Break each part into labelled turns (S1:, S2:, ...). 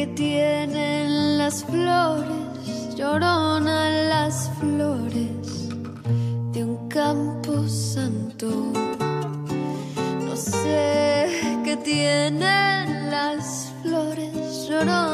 S1: qué tienen las flores, llorona las flores de un campo santo. No sé qué tienen las flores, llorona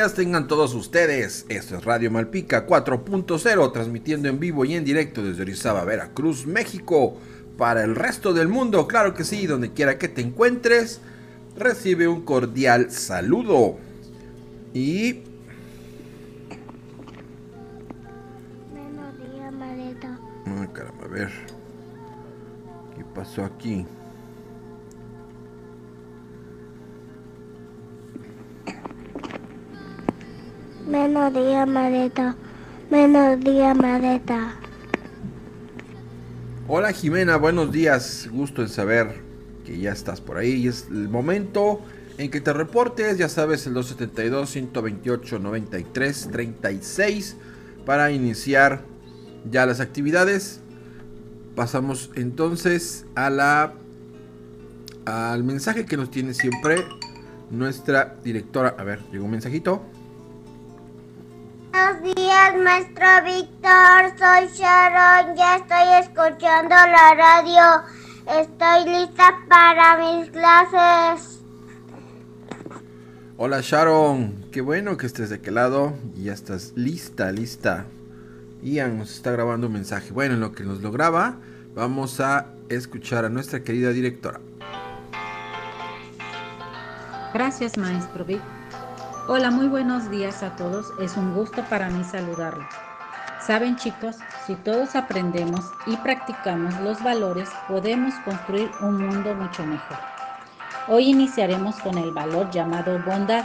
S2: días tengan todos ustedes. Esto es Radio Malpica 4.0, transmitiendo en vivo y en directo desde Orizaba, Veracruz, México, para el resto del mundo. Claro que sí, donde quiera que te encuentres, recibe un cordial saludo. Y
S3: Buenos días, maleta.
S2: Ah, caramba, a ver. ¿Qué pasó aquí?
S3: Buenos días, maleta. Buenos días, maleta.
S2: Hola Jimena, buenos días. Gusto en saber que ya estás por ahí. Y es el momento en que te reportes. Ya sabes, el 272-128-93-36 para iniciar ya las actividades. Pasamos entonces a la al mensaje que nos tiene siempre nuestra directora. A ver, llegó un mensajito.
S3: Buenos días, maestro Víctor. Soy Sharon. Ya estoy escuchando la radio. Estoy lista para mis clases.
S2: Hola Sharon, qué bueno que estés de aquel lado y ya estás lista, lista. Ian nos está grabando un mensaje. Bueno, en lo que nos lo graba, vamos a escuchar a nuestra querida directora.
S4: Gracias, maestro Vic. Hola, muy buenos días a todos. Es un gusto para mí saludarlos. Saben chicos, si todos aprendemos y practicamos los valores, podemos construir un mundo mucho mejor. Hoy iniciaremos con el valor llamado bondad.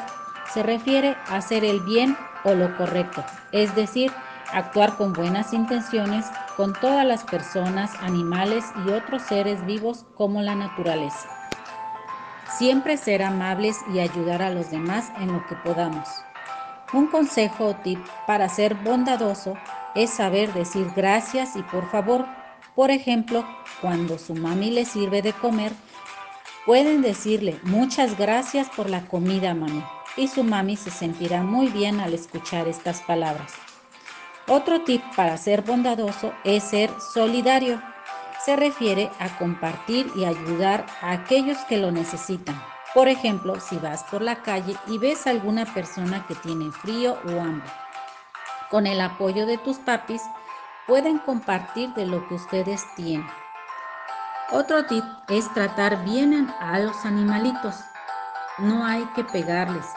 S4: Se refiere a hacer el bien o lo correcto, es decir, actuar con buenas intenciones con todas las personas, animales y otros seres vivos como la naturaleza. Siempre ser amables y ayudar a los demás en lo que podamos. Un consejo o tip para ser bondadoso es saber decir gracias y por favor. Por ejemplo, cuando su mami le sirve de comer, pueden decirle muchas gracias por la comida, mami. Y su mami se sentirá muy bien al escuchar estas palabras. Otro tip para ser bondadoso es ser solidario. Se refiere a compartir y ayudar a aquellos que lo necesitan. Por ejemplo, si vas por la calle y ves a alguna persona que tiene frío o hambre. Con el apoyo de tus papis, pueden compartir de lo que ustedes tienen. Otro tip es tratar bien a los animalitos. No hay que pegarles.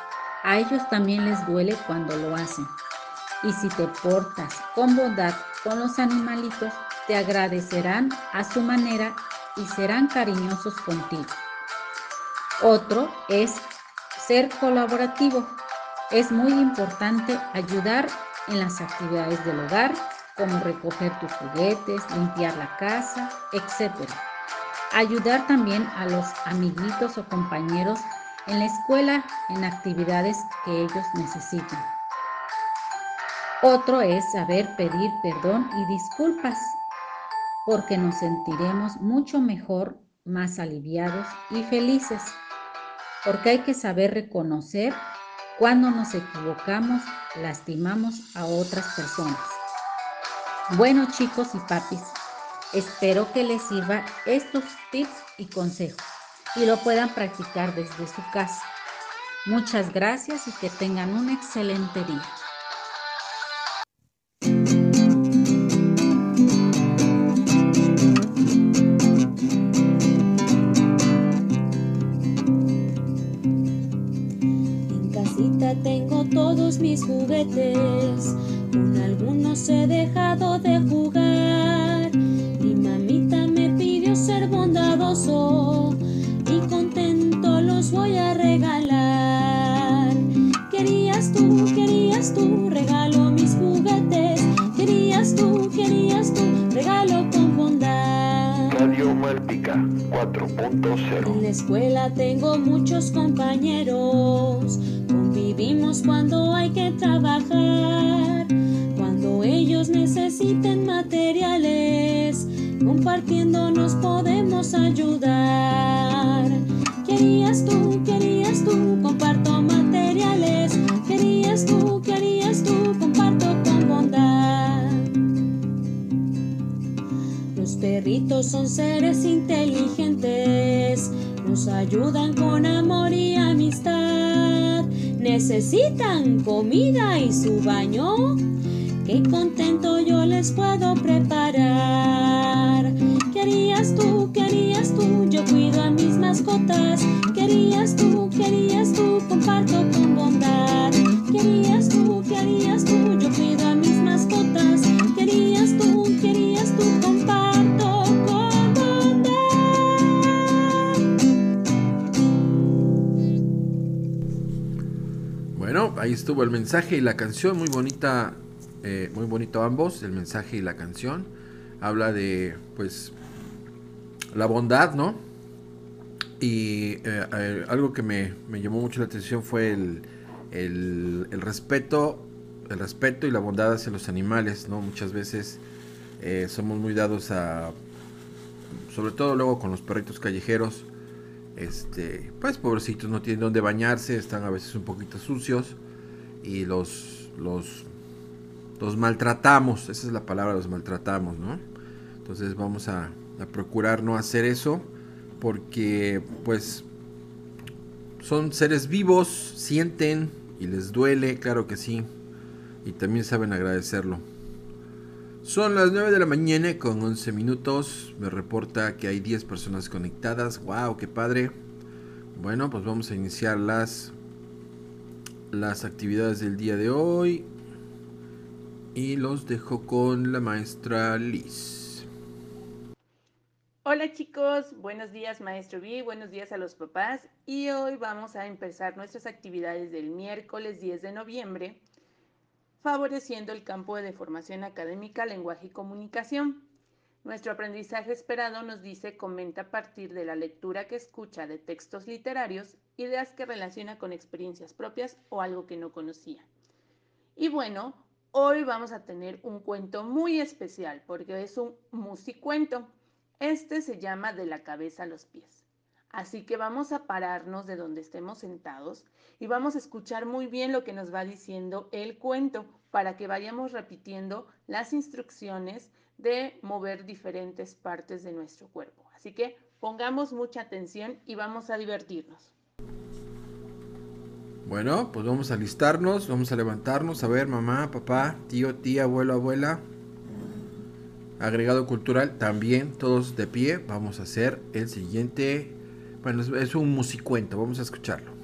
S4: A ellos también les duele cuando lo hacen. Y si te portas con bondad con los animalitos, te agradecerán a su manera y serán cariñosos contigo. Otro es ser colaborativo. Es muy importante ayudar en las actividades del hogar, como recoger tus juguetes, limpiar la casa, etc. Ayudar también a los amiguitos o compañeros en la escuela en actividades que ellos necesitan. Otro es saber pedir perdón y disculpas, porque nos sentiremos mucho mejor, más aliviados y felices, porque hay que saber reconocer cuando nos equivocamos, lastimamos a otras personas. Bueno chicos y papis, espero que les sirva estos tips y consejos y lo puedan practicar desde su casa. Muchas gracias y que tengan un excelente día.
S5: Mis juguetes, con algunos he dejado de jugar. Mi mamita me pidió ser bondadoso y contento los voy a regalar. Querías tú, querías tú, regalo mis juguetes. Querías tú, querías tú, regalo con bondad.
S6: Radio Malpica 4.0
S5: En la escuela tengo muchos compañeros Vivimos cuando hay que trabajar, cuando ellos necesiten materiales, compartiendo nos podemos ayudar. Querías tú, querías tú, comparto materiales. Querías tú, querías tú, comparto con bondad. Los perritos son seres inteligentes, nos ayudan con amor y amistad necesitan comida y su baño, qué contento yo les puedo preparar. Querías tú, querías tú, yo cuido a mis mascotas. Querías tú, querías tú, comparto con
S2: ahí estuvo el mensaje y la canción, muy bonita, eh, muy bonito ambos, el mensaje y la canción. Habla de, pues, la bondad, ¿no? Y eh, algo que me, me llamó mucho la atención fue el, el, respeto, el respeto y la bondad hacia los animales, ¿no? Muchas veces eh, somos muy dados a, sobre todo luego con los perritos callejeros, este, pues pobrecitos no tienen donde bañarse, están a veces un poquito sucios y los, los, los maltratamos, esa es la palabra, los maltratamos, ¿no? Entonces vamos a, a procurar no hacer eso porque pues son seres vivos, sienten
S7: y les duele, claro que sí. Y también saben agradecerlo. Son las 9 de la mañana con 11 minutos. Me reporta que hay 10 personas conectadas. ¡Wow! ¡Qué padre! Bueno, pues vamos a iniciar las, las actividades del día de hoy. Y los dejo con la maestra Liz.
S8: Hola chicos, buenos días maestro B, buenos días a los papás y hoy vamos a empezar nuestras actividades del miércoles 10 de noviembre favoreciendo el campo de formación académica, lenguaje y comunicación. Nuestro aprendizaje esperado nos dice comenta a partir de la lectura que escucha de textos literarios, ideas que relaciona con experiencias propias o algo que no conocía. Y bueno, hoy vamos a tener un cuento muy especial porque es un musicuento. Este se llama De la cabeza a los pies. Así que vamos a pararnos de donde estemos sentados y vamos a escuchar muy bien lo que nos va diciendo el cuento para que vayamos repitiendo las instrucciones de mover diferentes partes de nuestro cuerpo. Así que pongamos mucha atención y vamos a divertirnos.
S7: Bueno, pues vamos a listarnos, vamos a levantarnos, a ver, mamá, papá, tío, tía, abuelo, abuela. Agregado cultural, también todos de pie. Vamos a hacer el siguiente. Bueno, es un musicuento, vamos a escucharlo.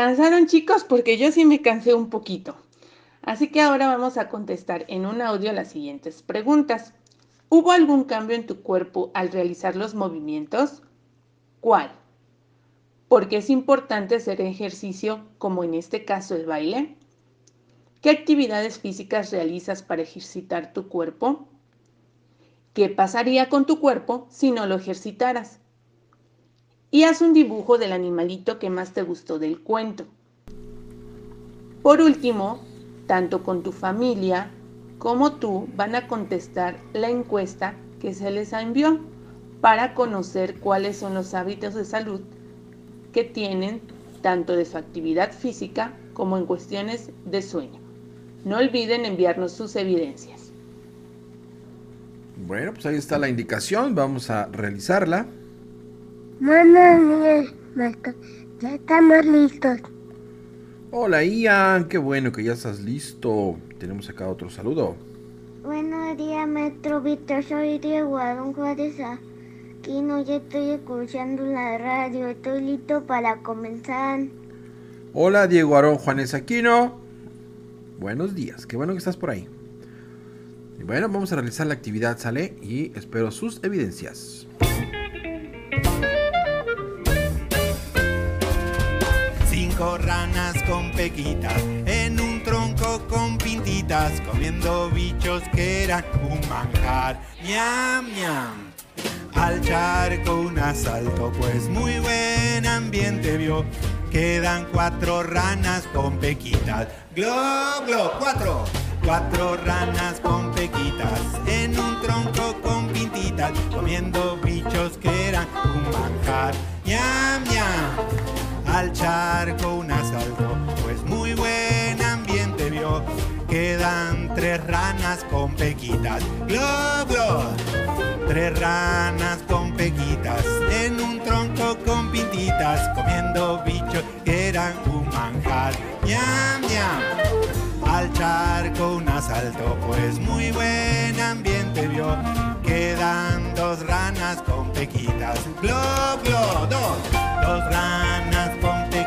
S8: Cansaron chicos porque yo sí me cansé un poquito. Así que ahora vamos a contestar en un audio las siguientes preguntas. ¿Hubo algún cambio en tu cuerpo al realizar los movimientos? ¿Cuál? ¿Por qué es importante hacer ejercicio como en este caso el baile? ¿Qué actividades físicas realizas para ejercitar tu cuerpo? ¿Qué pasaría con tu cuerpo si no lo ejercitaras? Y haz un dibujo del animalito que más te gustó del cuento. Por último, tanto con tu familia como tú van a contestar la encuesta que se les envió para conocer cuáles son los hábitos de salud que tienen tanto de su actividad física como en cuestiones de sueño. No olviden enviarnos sus evidencias.
S2: Bueno, pues ahí está la indicación, vamos a realizarla.
S3: Buenos días, maestro. Ya estamos listos.
S2: Hola Ian, qué bueno que ya estás listo. Tenemos acá otro saludo.
S3: Buenos días, maestro Víctor. Soy Diego Adón Juárez Aquino. Ya estoy escuchando la radio. Estoy listo para comenzar.
S2: Hola Diego Aarón Juanes Aquino. Buenos días, qué bueno que estás por ahí. Y bueno, vamos a realizar la actividad, ¿sale? Y espero sus evidencias.
S9: Ranas con pequitas en un tronco con pintitas, comiendo bichos que eran un manjar. Miam, miam. Al charco un asalto, pues muy buen ambiente vio. Quedan cuatro ranas con pequitas. Glo, glo, cuatro. Cuatro ranas con pequitas en un tronco con pintitas, comiendo bichos que eran un manjar. Miam, miam al charco un asalto, pues muy buen ambiente vio. Quedan tres ranas con pequitas, glo, glo. Tres ranas con pequitas en un tronco con pintitas, comiendo bichos que eran un manjar. Ñam, ñam. Al charco un asalto, pues muy buen ambiente vio. Quedan dos ranas con pequitas, glo, glo, dos. Dos ranas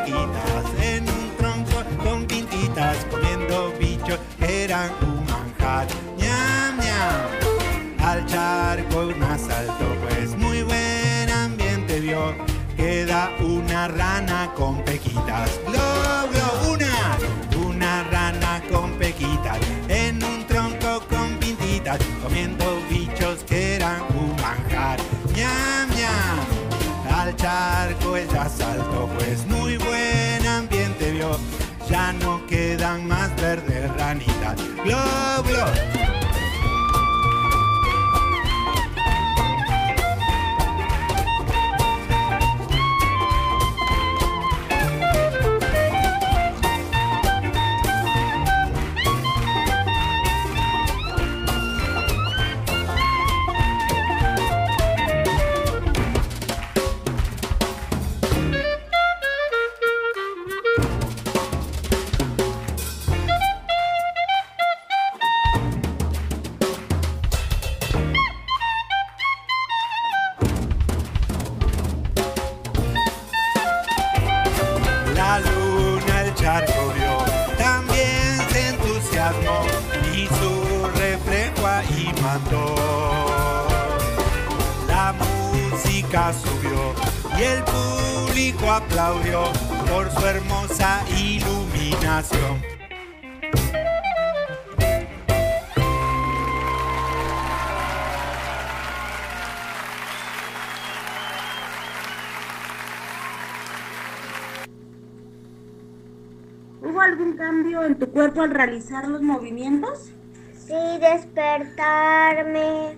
S9: en un tronco con pintitas, comiendo bichos que eran un manjar. Ñam, ñam. Al charco un asalto, pues muy buen ambiente vio. Queda una rana con pequitas, glo, glo, una. Una rana con pequitas en un tronco con pintitas, comiendo bichos que eran un manjar. Ñam, ñam al charco el asalto, pues muy. No quedan más verdes ranitas. Glo,
S5: ¿Hubo algún cambio en tu cuerpo al realizar los movimientos?
S3: Sí, despertarme,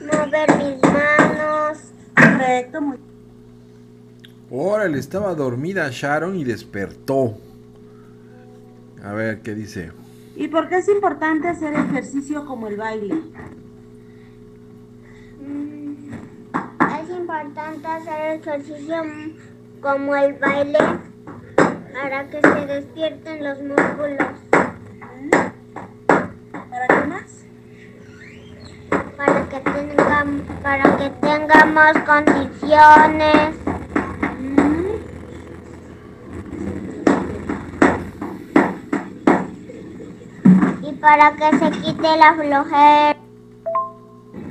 S3: mover mis manos.
S5: Correcto, muy
S2: Órale, estaba dormida Sharon y despertó. A ver, ¿qué dice?
S5: ¿Y por qué es importante hacer ejercicio como el baile?
S3: Mm, Es importante hacer ejercicio como el baile para que se despierten los músculos,
S5: ¿Para qué más?
S3: para que, tengam- para que tengamos condiciones. Y para que se quite la flojera,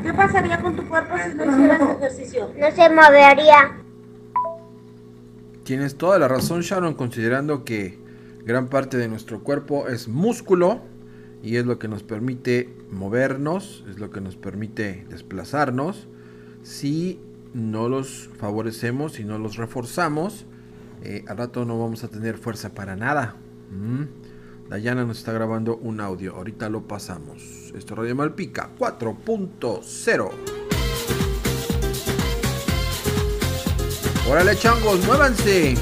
S5: ¿Qué pasaría con tu cuerpo si no hicieras ejercicio?
S3: no se movería.
S2: Tienes toda la razón Sharon, considerando que gran parte de nuestro cuerpo es músculo y es lo que nos permite movernos, es lo que nos permite desplazarnos. Si
S6: no los favorecemos y no los reforzamos, eh, al rato no vamos a tener fuerza para nada. Mm. Dayana nos está grabando un audio, ahorita lo pasamos. Esto es Radio Malpica 4.0. Órale changos, muévanse.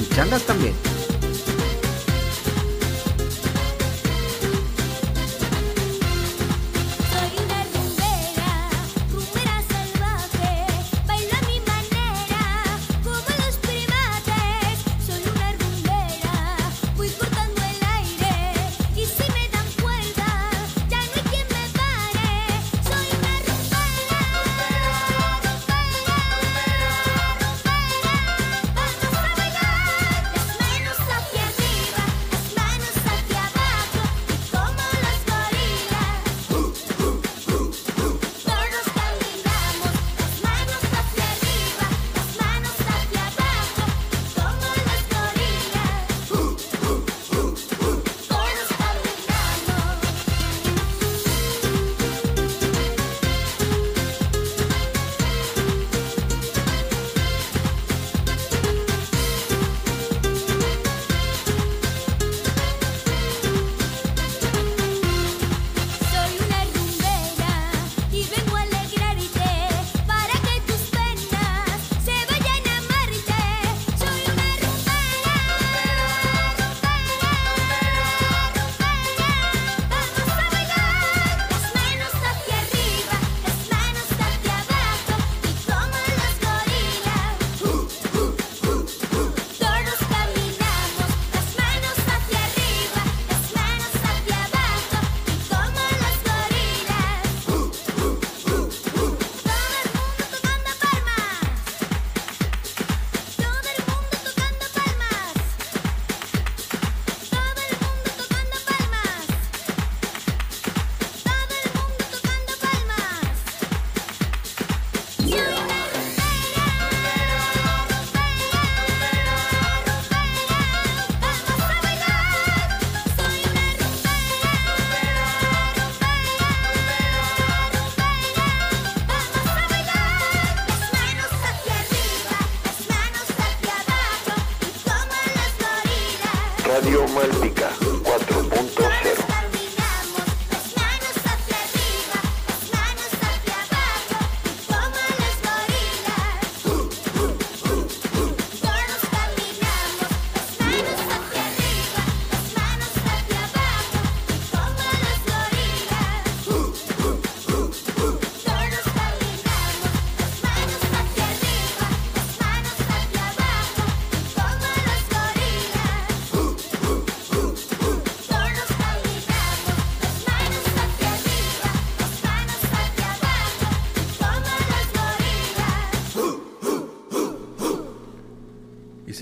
S6: Y changas también.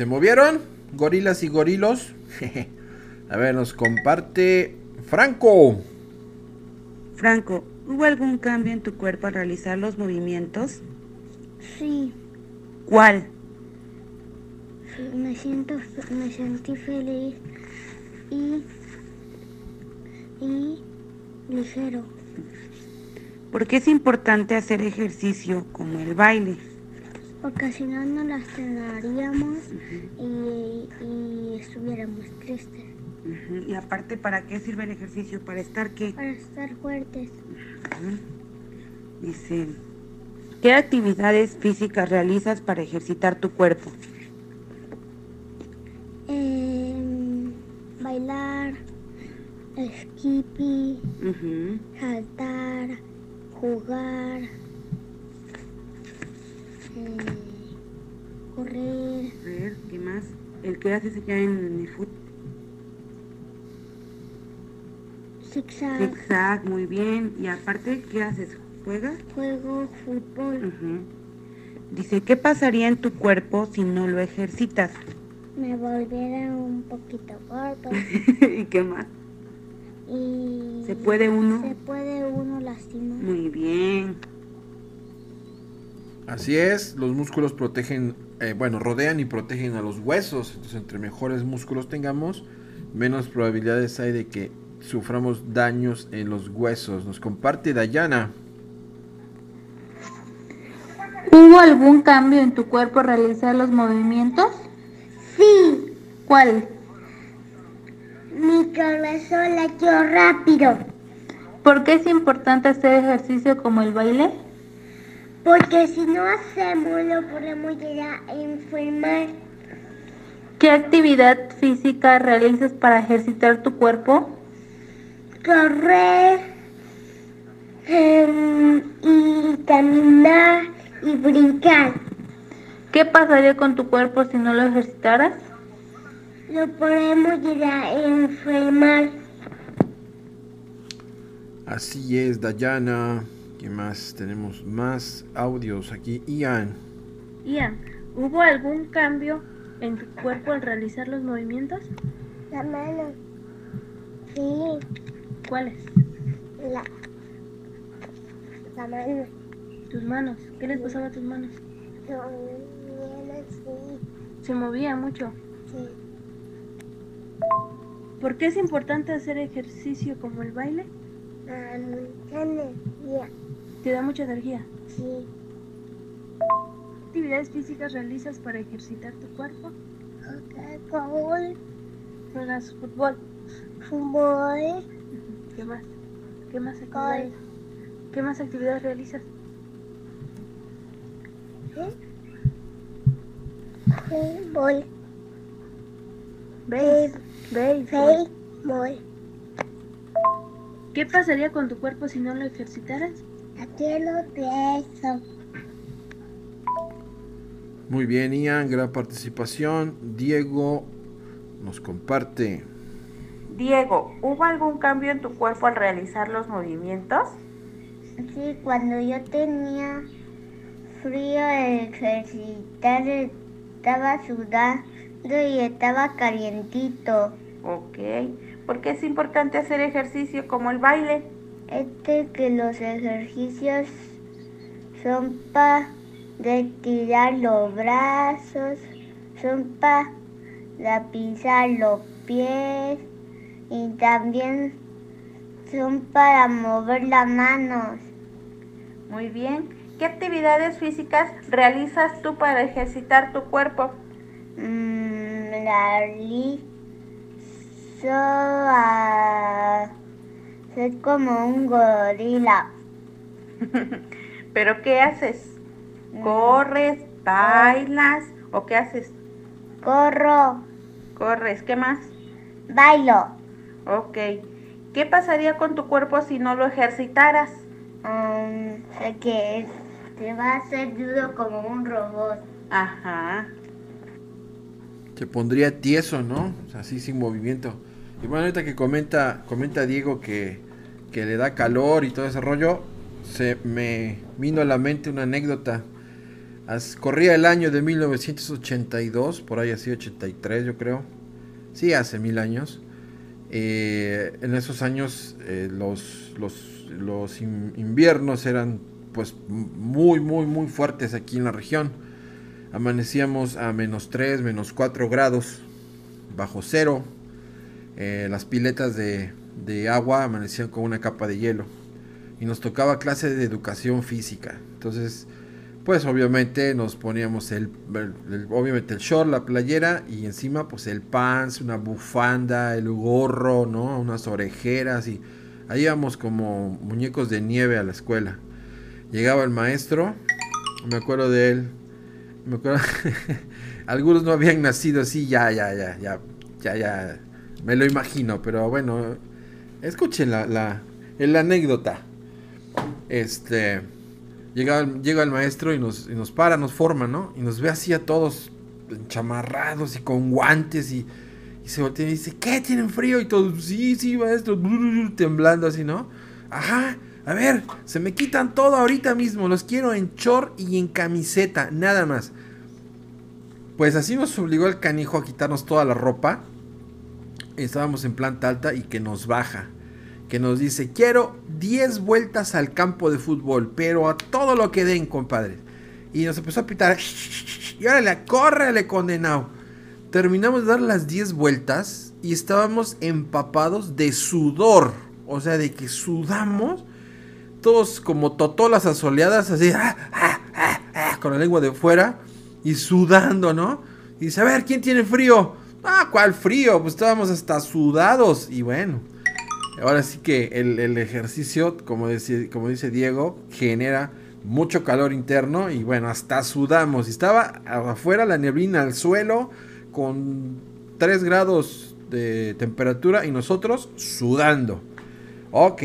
S2: Se
S6: movieron? Gorilas y gorilos. A ver, nos comparte Franco.
S10: Franco, ¿hubo algún cambio en tu cuerpo al realizar los movimientos?
S11: Sí,
S10: ¿Cuál?
S11: sí, me siento, me sentí feliz y, y ligero,
S10: ¿Por qué es importante hacer ejercicio como el baile?
S11: Porque si no nos lastimaríamos y, y estuviéramos tristes.
S10: Y aparte, ¿para qué sirve el ejercicio? ¿Para estar qué?
S11: Para estar fuertes,
S10: Dice, ¿qué actividades físicas realizas para ejercitar tu cuerpo?
S11: em, bailar, skippy, saltar, jugar, eh, correr,
S10: A ver, ¿qué más? El que haces allá en el fútbol.
S11: zigzag,
S10: Zigzag, muy bien. Y aparte, ¿qué haces? ¿Juegas?
S11: juego, fútbol.
S10: Dice, ¿qué pasaría en tu cuerpo si no lo ejercitas?
S11: me volviera un poquito gordo
S10: ¿Y qué más?
S11: y
S10: ¿Se puede uno?
S11: se puede uno lastimar.
S10: Muy bien.
S6: Así es, los músculos protegen, eh, bueno, rodean y protegen a los huesos. Entonces, entre mejores músculos tengamos, menos probabilidades hay de que suframos daños en los huesos. Nos comparte Dayana.
S12: ¿Hubo algún cambio en tu cuerpo al realizar los movimientos?
S3: Sí,
S12: ¿Cuál?
S3: mi corazón latió rápido.
S12: ¿Por qué es importante hacer ejercicio como el baile?
S3: Porque si no hacemos, lo podemos llegar a enfermar.
S12: ¿Qué actividad física realizas para ejercitar tu cuerpo?
S3: Correr em, y caminar y brincar.
S12: ¿Qué pasaría con tu cuerpo si no lo ejercitaras?
S3: Lo podemos llegar a enfermar.
S2: Así es, Dayana. ¿Qué más? Tenemos más audios aquí. Ian.
S13: Ian, ¿hubo algún cambio en tu cuerpo al realizar los movimientos?
S3: La mano. Sí,
S13: ¿Cuáles?
S3: la, la mano.
S13: Tus manos. ¿Qué les pasaba a tus manos?
S3: No, bien así.
S13: Se movía mucho.
S3: Sí.
S13: ¿Por qué es importante hacer ejercicio como el baile?
S3: Ah, mucha energía.
S13: Te da mucha energía.
S3: Sí.
S13: ¿Qué actividades físicas realizas para ejercitar tu cuerpo?
S3: Fútbol,
S13: Juegas fútbol.
S3: fútbol,
S13: ¿Qué más? ¿Qué más actividades? ¿Qué más actividades realizas?
S3: fútbol.
S13: Béis.
S3: fútbol.
S13: ¿Qué pasaría con tu cuerpo si no lo ejercitaras?
S3: Hacerlo de eso.
S2: Muy bien, Ian. Gran participación. Diego nos comparte.
S12: Diego, ¿hubo algún cambio en tu cuerpo al realizar los movimientos?
S3: Sí, cuando yo tenía frío de ejercitar estaba sudando y estaba calientito.
S12: Ok. ¿Por qué es importante hacer ejercicio como el baile?
S3: Este que los ejercicios son para estirar los brazos, son para pisar los pies y también son para mover las manos.
S12: Muy bien. ¿Qué actividades físicas realizas tú para ejercitar tu cuerpo?
S3: Mm, la liso a ser como un gorila.
S12: ¿Pero qué haces? ¿Corres? ¿Bailas? ¿O qué haces?
S3: Corro,
S12: ¿Corres? ¿Qué más?
S3: bailo.
S12: Ok. ¿Qué pasaría con tu cuerpo si no lo ejercitaras?
S3: Um, sé que se va a hacer duro como un robot.
S12: Ajá.
S2: Se pondría tieso, ¿no? Así sin movimiento. Y bueno, ahorita que comenta, comenta Diego que, que le da calor y todo ese rollo, se me vino a la mente una anécdota. Corría el año de 1982, por ahí así 83 yo creo. Sí, hace mil años. Eh, en esos años eh, los, los, los in- inviernos eran pues muy, muy, muy fuertes aquí en la región. Amanecíamos a menos 3, menos 4 grados, bajo cero. Eh, las piletas de, de agua amanecían con una capa de hielo. Y nos tocaba clase de educación física. Entonces, pues obviamente nos poníamos el, obviamente el short, la playera y encima pues el pants, una bufanda, el gorro, ¿no? Unas orejeras y ahí íbamos como muñecos de nieve a la escuela. Llegaba el maestro, me acuerdo de él, me acuerdo, algunos no habían nacido así, ya, ya, ya, ya, ya, ya, me lo imagino, pero bueno, escuchen la, la, la anécdota. Este, llega, llega el maestro y nos, y nos para, nos forma, ¿no? Y nos ve así a todos chamarrados y con guantes y, y se voltea y dice, ¿qué? ¿Tienen frío? Y todos, sí, sí, maestro, temblando así, ¿no? Ajá, a ver, se me quitan todo ahorita mismo, los quiero en short y en camiseta, nada más. Pues así nos obligó el canijo a quitarnos toda la ropa. Estábamos en planta alta y que nos baja. Que nos dice, quiero 10 vueltas al campo de fútbol, pero a todo lo que den, compadre. Y nos empezó a pitar. Y órale, córrele, condenado. Terminamos de dar las 10 vueltas y estábamos empapados de sudor. O sea, de que sudamos. Todos como totolas asoleadas, así. "Ah, ah, ah, ah", con la lengua de fuera y sudando, ¿no? Y dice, a ver, ¿quién tiene frío? Ah, ¿cuál frío? Pues estábamos hasta sudados. Y bueno, ahora sí que el, ejercicio, como dice, Diego, genera mucho calor interno y bueno, hasta sudamos. Y estaba afuera la neblina al suelo con 3 grados de temperatura y nosotros sudando. Ok,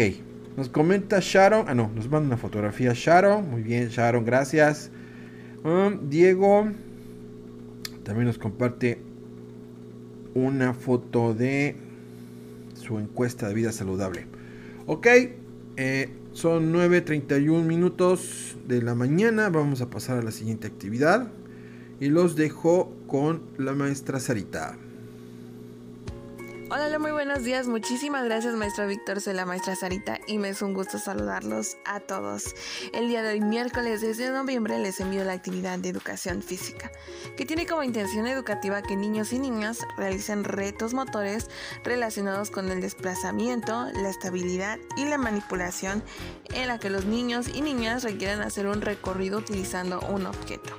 S2: nos comenta Sharon. Ah, no, nos manda una fotografía Sharon. Muy bien, Sharon, gracias. Um, Diego también nos comparte una foto de su encuesta de vida saludable. Ok, eh, son 9.31 minutos de la mañana. Vamos a pasar a la siguiente actividad. Y los dejo con la maestra Sarita.
S14: Hola, muy buenos días. Muchísimas gracias, maestro Víctor. Soy la maestra Sarita y me es un gusto saludarlos a todos. El día de hoy, miércoles 10 de noviembre, les envío la actividad de educación física, que tiene como intención educativa que niños y niñas realicen retos motores relacionados con el desplazamiento, la estabilidad y la manipulación, en la que los niños y niñas requieren hacer un recorrido utilizando un objeto.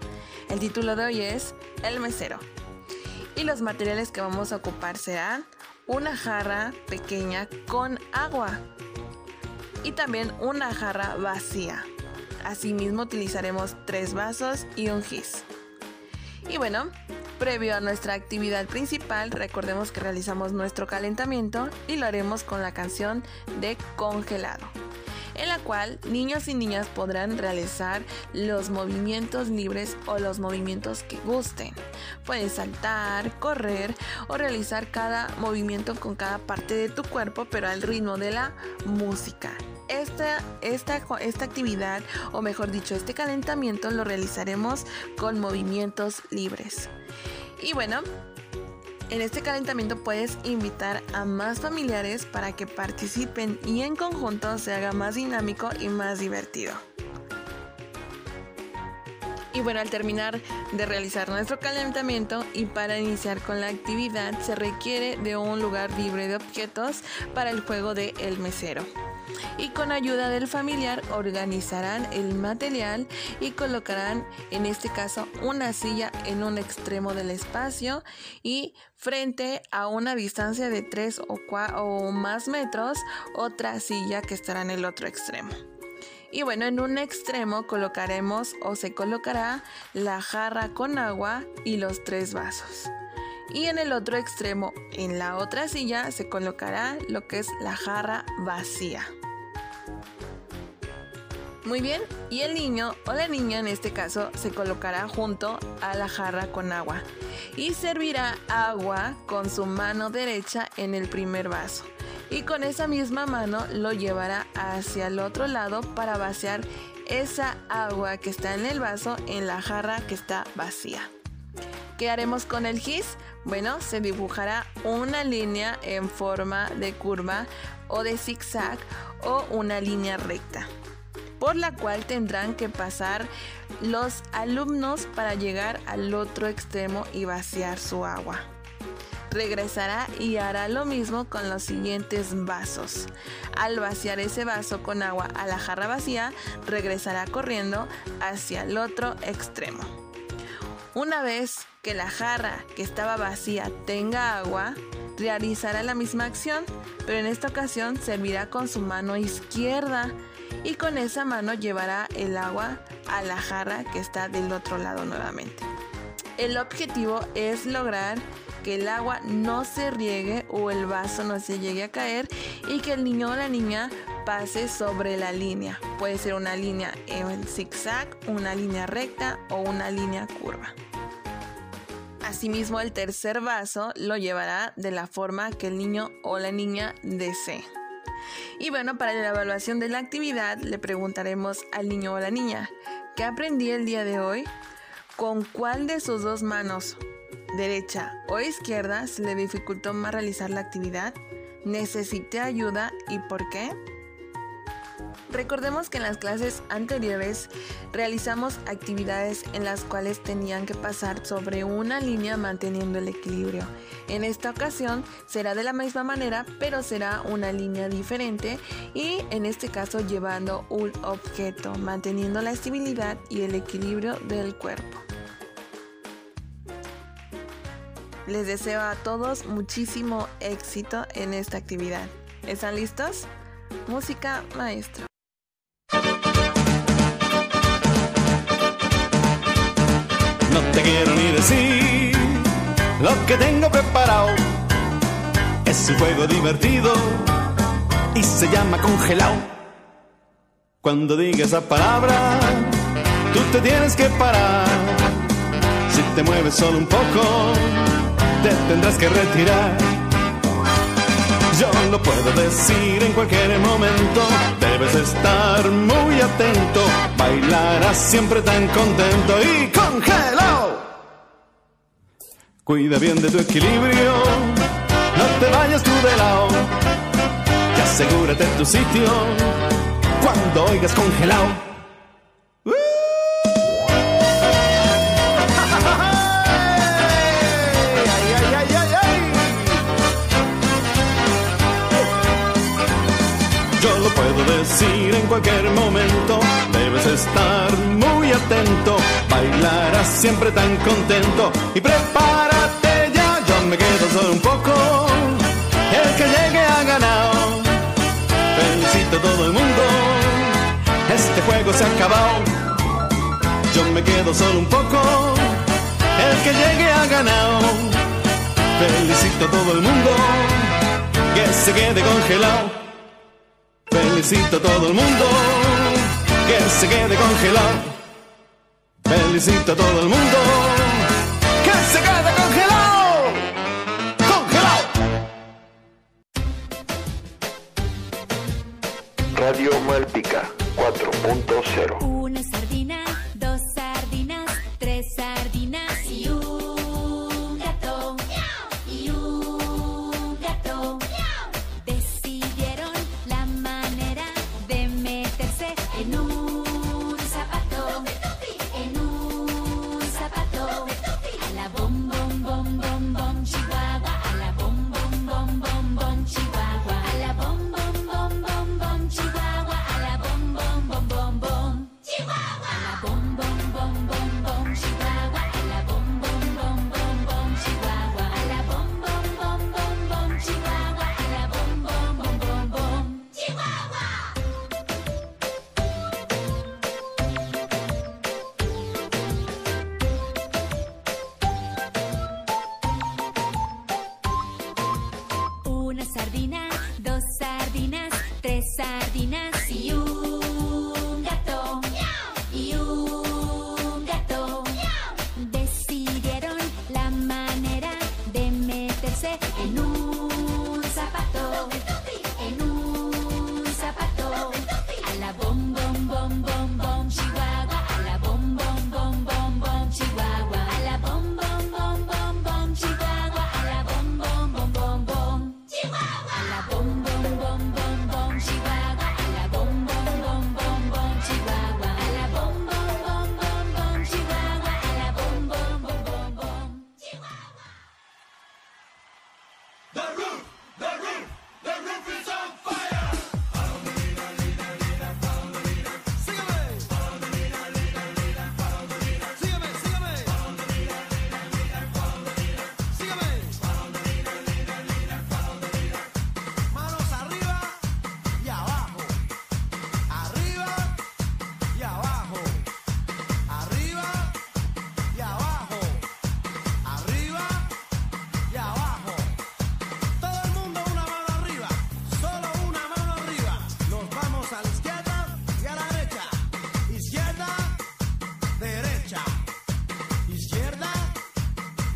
S14: El título de hoy es El mesero. Y los materiales que vamos a ocupar serán una jarra pequeña con agua y también una jarra vacía. Asimismo utilizaremos tres vasos y un gis. Y bueno, previo a nuestra actividad principal, recordemos que realizamos nuestro calentamiento y lo haremos con la canción de congelado en la cual niños y niñas podrán realizar los movimientos libres o los movimientos que gusten. Pueden saltar, correr o realizar cada movimiento con cada parte de tu cuerpo, pero al ritmo de la música. Esta, esta, esta actividad, o mejor dicho, este calentamiento lo realizaremos con movimientos libres. Y bueno, en este calentamiento puedes invitar a más familiares para que participen y en conjunto se haga más dinámico y más divertido. Y bueno, al terminar de realizar nuestro calentamiento y para iniciar con la actividad se requiere de un lugar libre de objetos para el juego de El Mesero y con ayuda del familiar organizarán el material y colocarán en este caso una silla en un extremo del espacio y frente a una distancia de 3 o, o más metros otra silla que estará en el otro extremo. Y bueno, en un extremo colocaremos o se colocará la jarra con agua y los tres vasos. Y en el otro extremo, en la otra silla, se colocará lo que es la jarra vacía. Muy bien, y el niño o la niña en este caso se colocará junto a la jarra con agua y servirá agua con su mano derecha en el primer vaso y con esa misma mano lo llevará hacia el otro lado para vaciar esa agua que está en el vaso en la jarra que está vacía. ¿Qué haremos con el gis? Bueno, se dibujará una línea en forma de curva o de zigzag o una línea recta por la cual tendrán que pasar los alumnos para llegar al otro extremo y vaciar su agua. Regresará y hará lo mismo con los siguientes vasos. Al vaciar ese vaso con agua a la jarra vacía, regresará corriendo hacia el otro extremo. Una vez que la jarra que estaba vacía tenga agua, realizará la misma acción, pero en esta ocasión servirá con su mano izquierda y con esa mano llevará el agua a la jarra que está del otro lado nuevamente. El objetivo es lograr que el agua no se riegue o el vaso no se llegue a caer y que el niño o la niña pase sobre la línea. Puede ser una línea en zigzag, una línea recta o una línea curva. Asimismo, el tercer vaso lo llevará de la forma que el niño o la niña desee. Y bueno, para la evaluación de la actividad le preguntaremos al niño o la niña, ¿qué aprendí el día de hoy? ¿Con cuál de sus dos manos, derecha o izquierda, se le dificultó más realizar la actividad? ¿Necesité ayuda y por qué? Recordemos que en las clases anteriores realizamos actividades en las cuales tenían que pasar sobre una línea manteniendo el equilibrio. En esta ocasión será de la misma manera, pero será una línea diferente y en este caso llevando un objeto, manteniendo la estabilidad y el equilibrio del cuerpo. Les deseo a todos muchísimo éxito en esta actividad. ¿Están listos? Música maestro.
S15: No te quiero ni decir lo que tengo preparado. Es un juego divertido y se llama congelado. Cuando diga esa palabra, tú te tienes que parar. Si te mueves solo un poco, te tendrás que retirar. Yo lo puedo decir en cualquier momento, debes estar muy atento, bailarás siempre tan contento y congelado. Cuida bien de tu equilibrio, no te vayas tú de lado, y asegúrate tu sitio cuando oigas congelado. Yo lo puedo decir en cualquier momento, debes estar muy atento, bailarás siempre tan contento. Y prepárate ya, yo me quedo solo un poco, el que llegue ha ganado, felicito a todo el mundo, este juego se ha acabado, yo me quedo solo un poco, el que llegue ha ganado, felicito a todo el mundo, que se quede congelado. Felicito a todo el mundo que se quede congelado. Felicito a todo el mundo que se quede congelado. Congelado.
S6: Radio Malpica 4.0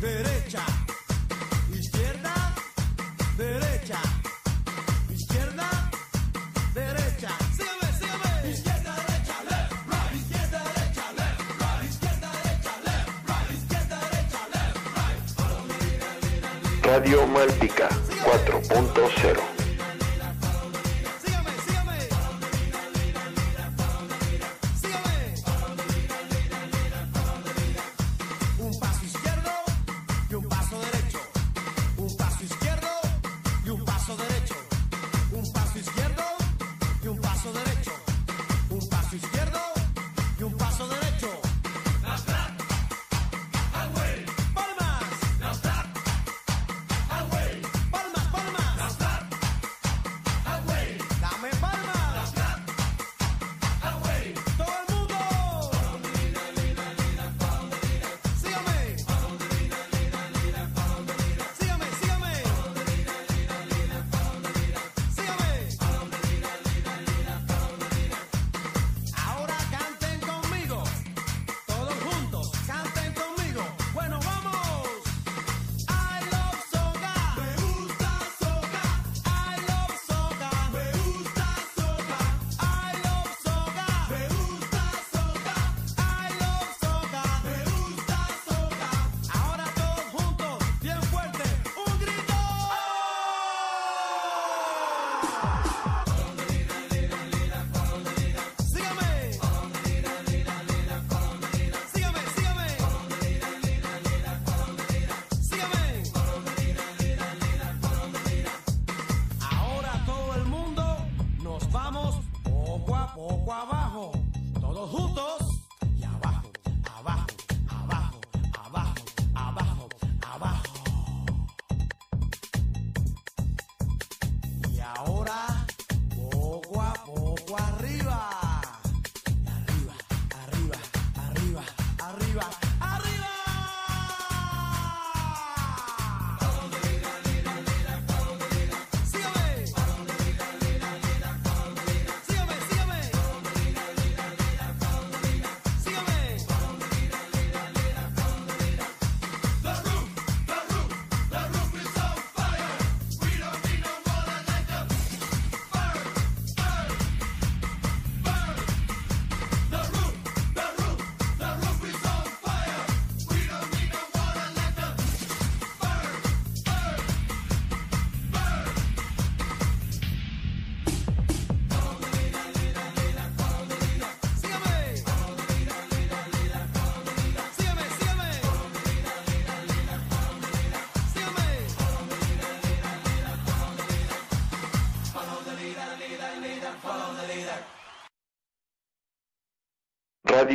S16: derecha. Izquierda, derecha. Izquierda, derecha. Derecha, derecha, derecha, derecha.
S6: Radio Malpica 4.0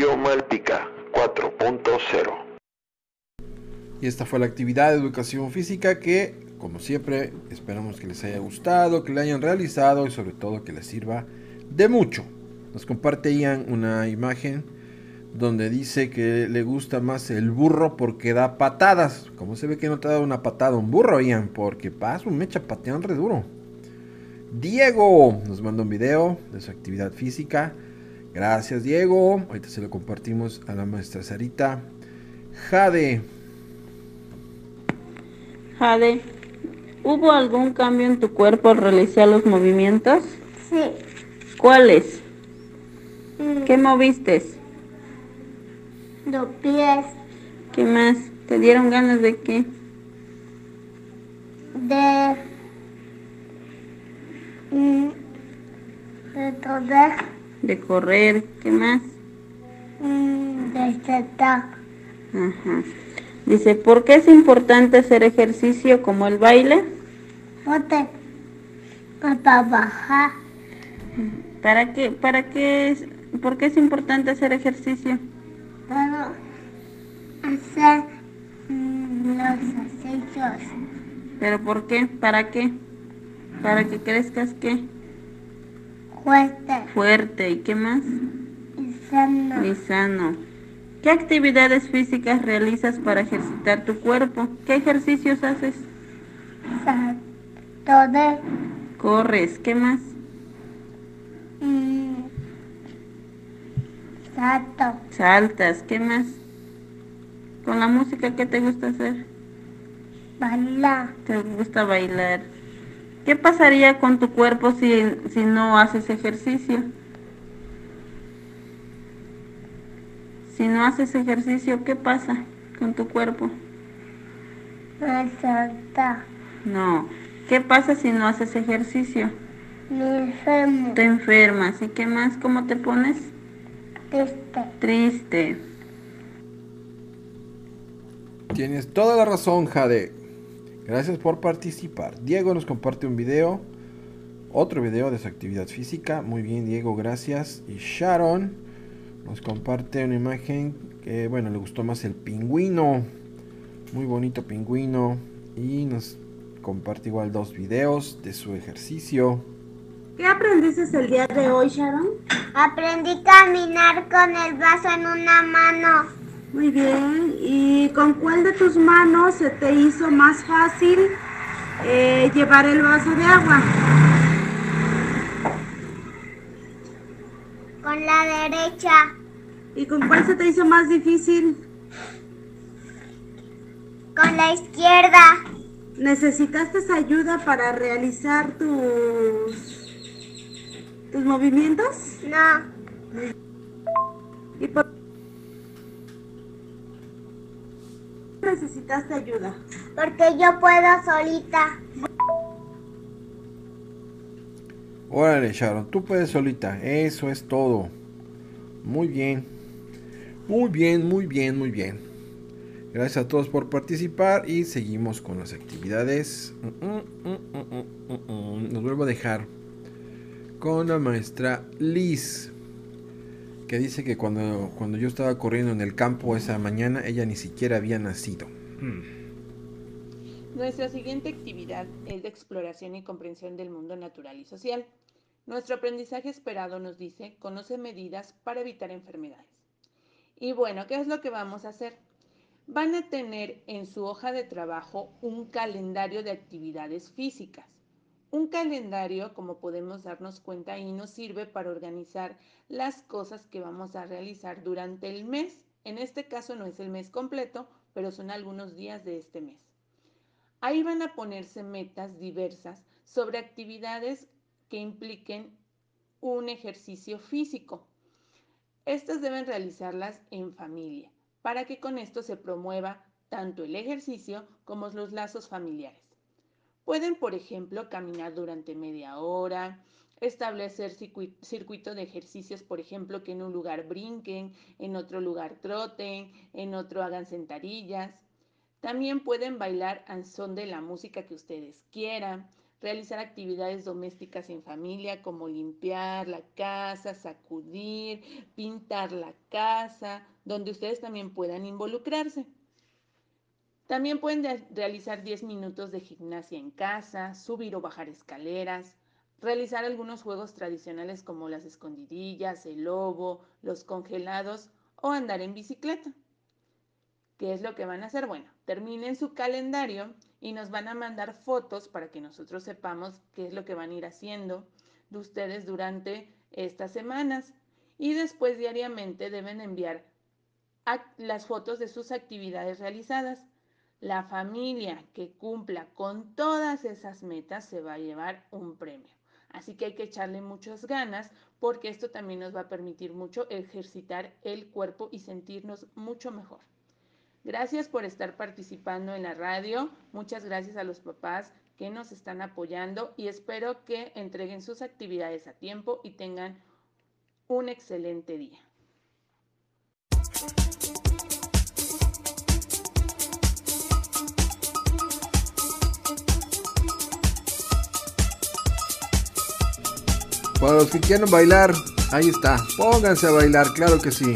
S6: Radio Malpica 4.0.
S2: Y esta fue la actividad de educación física que, como siempre, esperamos que les haya gustado, que la hayan realizado y sobre todo que les sirva de mucho. Nos comparte Ian una imagen donde dice que le gusta más el burro porque da patadas. Como se ve que no te ha dado una patada un burro, Ian? Porque pasa un mecha pateando re duro. Diego nos manda un video de su actividad física. Gracias, Diego. Ahorita se lo compartimos a la maestra Sarita. Jade.
S17: Jade, ¿hubo algún cambio en tu cuerpo al realizar los movimientos?
S3: Sí.
S17: ¿Cuáles?
S3: Mm,
S17: ¿Qué moviste?
S3: Los pies
S17: ¿Qué más? ¿Te dieron ganas de qué?
S3: de. mm, de poder.
S17: De correr, ¿qué más?
S3: mm, de saltar.
S17: Ajá. Dice, ¿por qué es importante hacer ejercicio como el baile?
S3: Bote. Para bajar.
S17: ¿Para qué? ¿Para qué es? ¿Por qué es importante hacer ejercicio?
S3: Para hacer mm, los ejercicios.
S17: ¿Pero por qué? ¿Para qué? ¿Para que crezcas qué?
S3: Fuerte.
S17: Fuerte. ¿Y qué más?
S3: Y sano.
S17: Y sano. ¿Qué actividades físicas realizas para ejercitar tu cuerpo? ¿Qué ejercicios haces?
S3: Salto de.
S17: Corres. ¿Qué más?
S3: mm, salto.
S17: Saltas. ¿Qué más? ¿Con la música qué te gusta hacer?
S3: Bailar.
S17: ¿Te gusta bailar? ¿Qué pasaría con tu cuerpo si, si no haces ejercicio? Si no haces ejercicio, ¿qué pasa con tu cuerpo?
S3: Me salta.
S17: No. ¿Qué pasa si no haces ejercicio?
S3: Me enfermo.
S17: Te enfermas. ¿Y qué más? ¿Cómo te pones?
S3: Triste.
S17: Triste.
S2: Tienes toda la razón, Jade. Gracias por participar. Diego nos comparte un video. Otro video de su actividad física. Muy bien, Diego, gracias. Y Sharon nos comparte una imagen que, bueno, le gustó más el pingüino. Muy bonito pingüino. Y nos comparte igual dos videos de su ejercicio.
S10: ¿Qué aprendiste el día de hoy, Sharon?
S3: Aprendí a caminar con el vaso en una mano.
S10: Muy bien. ¿Y con cuál de tus manos se te hizo más fácil eh, llevar el vaso de agua?
S3: Con la derecha.
S10: ¿Y con cuál se te hizo más difícil?
S3: Con la izquierda.
S10: ¿Necesitaste ayuda para realizar tus tus movimientos?
S3: No.
S10: ¿Y por necesitaste ayuda?
S3: Porque yo puedo solita.
S2: Órale, Sharon, tú puedes solita. Eso es todo. Muy bien. Muy bien, muy bien, muy bien. Gracias a todos por participar y seguimos con las actividades. Mm, mm, mm. Nos vuelvo a dejar con la maestra Liz, que dice que cuando, cuando yo estaba corriendo en el campo esa mañana, ella ni siquiera había nacido. Hmm.
S8: Nuestra siguiente actividad es de exploración y comprensión del mundo natural y social. Nuestro aprendizaje esperado nos dice, conoce medidas para evitar enfermedades. Y bueno, ¿qué es lo que vamos a hacer? Van a tener en su hoja de trabajo un calendario de actividades físicas. Un calendario, como podemos darnos cuenta ahí, nos sirve para organizar las cosas que vamos a realizar durante el mes. En este caso no es el mes completo, pero son algunos días de este mes. Ahí van a ponerse metas diversas sobre actividades que impliquen un ejercicio físico. Estas deben realizarlas en familia para que con esto se promueva tanto el ejercicio como los lazos familiares. Pueden, por ejemplo, caminar durante media hora, establecer circuito de ejercicios, por ejemplo, que en un lugar brinquen, en otro lugar troten, en otro hagan sentadillas. También pueden bailar al son de la música que ustedes quieran. realizar actividades domésticas en familia como limpiar la casa, sacudir, pintar la casa, donde ustedes también puedan involucrarse. También pueden de- realizar 10 minutos de gimnasia en casa, subir o bajar escaleras, realizar algunos juegos tradicionales como las escondidillas, el lobo, los congelados o andar en bicicleta. ¿Qué es lo que van a hacer? Bueno, terminen su calendario y nos van a mandar fotos para que nosotros sepamos qué es lo que van a ir haciendo de ustedes durante estas semanas. Y después diariamente deben enviar las fotos de sus actividades realizadas. La familia que cumpla con todas esas metas se va a llevar un premio. Así que hay que echarle muchas ganas porque esto también nos va a permitir mucho ejercitar el cuerpo y sentirnos mucho mejor. Gracias por estar participando en la radio. Muchas gracias a los papás que nos están apoyando y espero que entreguen sus actividades a tiempo y tengan un excelente día.
S2: Para los que quieran bailar, ahí está. Pónganse a bailar, claro que sí.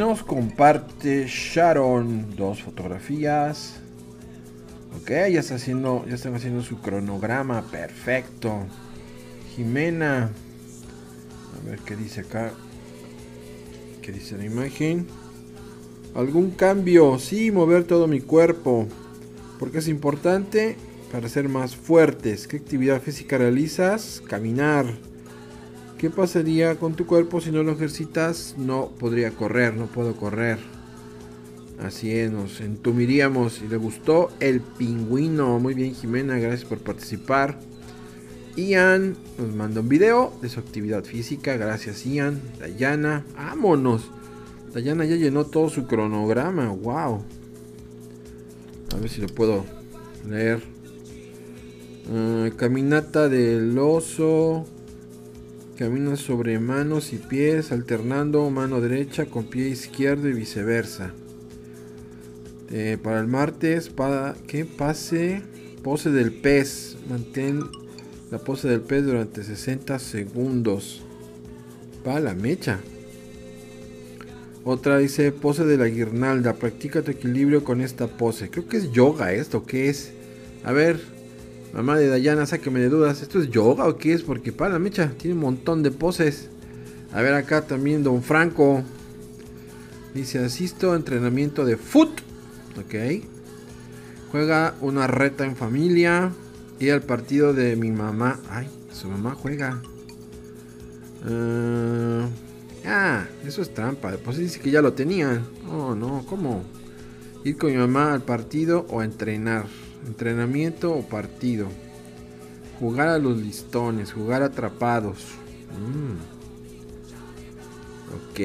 S2: Nos comparte Sharon dos fotografías. Ok, ya está haciendo, ya están haciendo su cronograma, perfecto. Jimena, a ver qué dice acá. ¿Qué dice la imagen? ¿Algún cambio? Sí, mover todo mi cuerpo. Porque es importante para ser más fuertes. ¿Qué actividad física realizas? Caminar. ¿Qué pasaría con tu cuerpo si no lo ejercitas? No podría correr, no puedo correr. Así nos entumiríamos. Y le gustó el pingüino. Muy bien, Jimena, gracias por participar. Ian nos manda un video de su actividad física. Gracias, Ian. Dayana, vámonos. Dayana ya llenó todo su cronograma. Wow. A ver si lo puedo leer. Ah, caminata del oso. Camina sobre manos y pies, alternando mano derecha con pie izquierdo y viceversa. Eh, para el martes, para que pase pose del pez. Mantén la pose del pez durante 60 segundos. Para la mecha. Otra dice pose de la guirnalda. Practica tu equilibrio con esta pose. Creo que es yoga esto. ¿Qué es? A ver, mamá de Dayana, sáqueme de dudas. ¿Esto es yoga o qué es? Porque para la mecha tiene un montón de poses. A ver acá también Don Franco. Dice asisto a entrenamiento de foot. Ok. Juega una reta en familia. Y al partido de mi mamá. Ay, su mamá juega. Ah, ah, eso es trampa. Pues dice que ya lo tenían. Oh, no, ¿cómo? Ir con mi mamá al partido o a entrenar. Entrenamiento o partido. Jugar a los listones, jugar atrapados. Mm. Ok.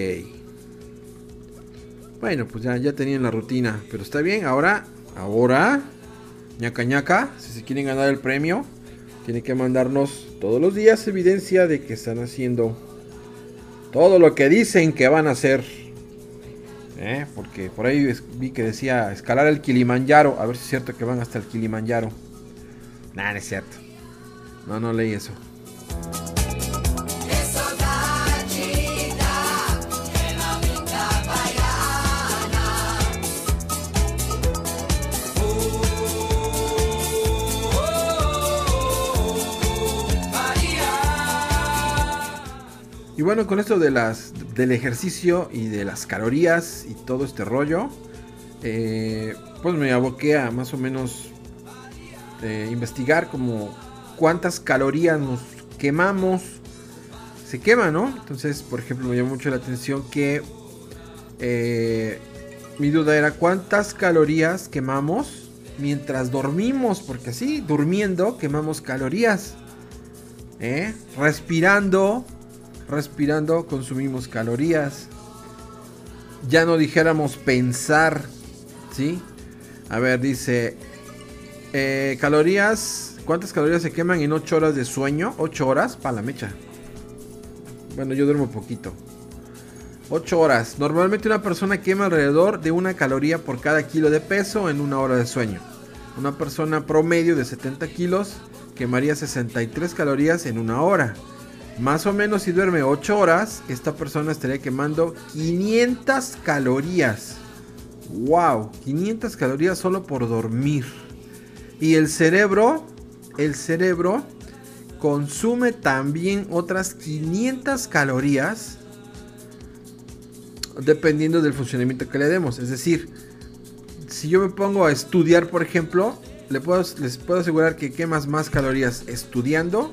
S2: Bueno, pues ya, ya tenían la rutina. Pero está bien, ahora, ahora, ñaca ñaca, si se quieren ganar el premio, tienen que mandarnos todos los días evidencia de que están haciendo todo lo que dicen que van a hacer. ¿Eh? Porque por ahí vi que decía escalar el Kilimanjaro. A ver si es cierto que van hasta el Kilimanjaro. Nah, no es cierto. No, no leí eso. Y bueno, con esto de las, del ejercicio y de las calorías y todo este rollo, eh, pues me aboqué a más o menos eh, investigar como cuántas calorías nos quemamos. Se quema, ¿no? Entonces, por ejemplo, me llamó mucho la atención que eh, mi duda era cuántas calorías quemamos mientras dormimos, porque así, durmiendo, quemamos calorías. Respirando, respirando, consumimos calorías. Ya no dijéramos pensar, ¿sí? A ver, dice, eh, calorías, ¿cuántas calorías se queman en 8 horas de sueño? 8 horas, para la mecha. Bueno, yo duermo poquito. 8 horas. Normalmente una persona quema alrededor de una caloría por cada kilo de peso en una hora de sueño. Una persona promedio de 70 kilos quemaría 63 calorías en una hora. Más o menos si duerme 8 horas, esta persona estaría quemando 500 calorías. ¡Wow! 500 calorías solo por dormir. Y el cerebro, el cerebro consume también otras 500 calorías dependiendo del funcionamiento que le demos. Es decir, si yo me pongo a estudiar, por ejemplo, les puedo asegurar que quemas más calorías estudiando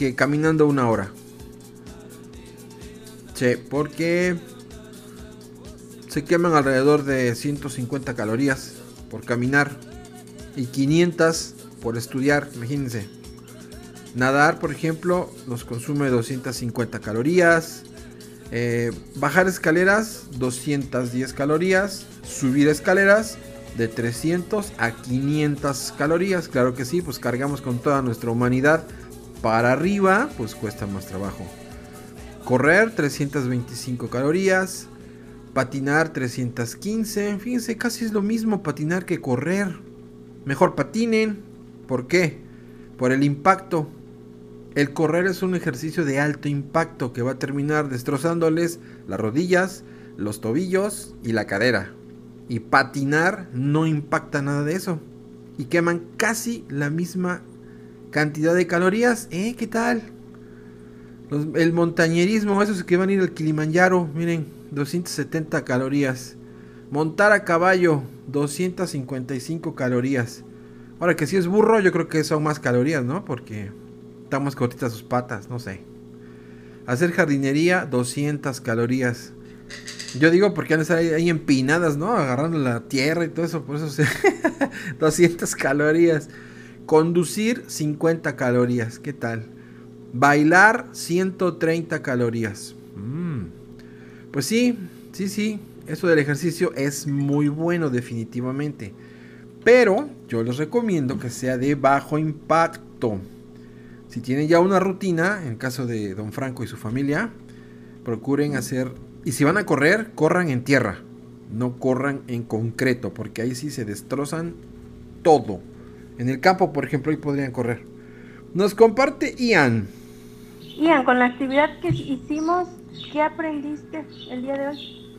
S2: que caminando una hora. Porque se queman alrededor de 150 calorías por caminar y 500 por estudiar, imagínense. Nadar, por ejemplo, nos consume 250 calorías. Eh, bajar escaleras, 210 calorías. Subir escaleras, de 300 a 500 calorías. Claro que sí, pues cargamos con toda nuestra humanidad para arriba, pues cuesta más trabajo. Correr, 325 calorías. Patinar, 315. Fíjense, casi es lo mismo patinar que correr. Mejor patinen. ¿Por qué? Por el impacto. El correr es un ejercicio de alto impacto que va a terminar destrozándoles las rodillas, los tobillos y la cadera. Y patinar no impacta nada de eso. Y queman casi la misma cantidad de calorías. ¿Eh? ¿Qué tal? El montañerismo, esos que van a ir al Kilimanjaro, miren, 270 calorías. Montar a caballo, 255 calorías. Ahora que si es burro, yo creo que son más calorías, ¿no? Porque están más cortitas sus patas, no sé. Hacer jardinería, 200 calorías. Yo digo porque han de estar ahí empinadas, ¿no? Agarrando la tierra y todo eso, por eso se... 200 calorías. Conducir, 50 calorías. ¿Qué tal? Bailar, 130 calorías. Mm. Pues sí, sí, sí. Eso del ejercicio es muy bueno definitivamente. Pero yo les recomiendo que sea de bajo impacto. Si tienen ya una rutina, en caso de Don Franco y su familia, procuren hacer... Y si van a correr, corran en tierra. No corran en concreto, porque ahí sí se destrozan todo. En el campo, por ejemplo, ahí podrían correr. Nos comparte Ian.
S18: Ian, con la actividad que hicimos, ¿qué aprendiste el día de hoy?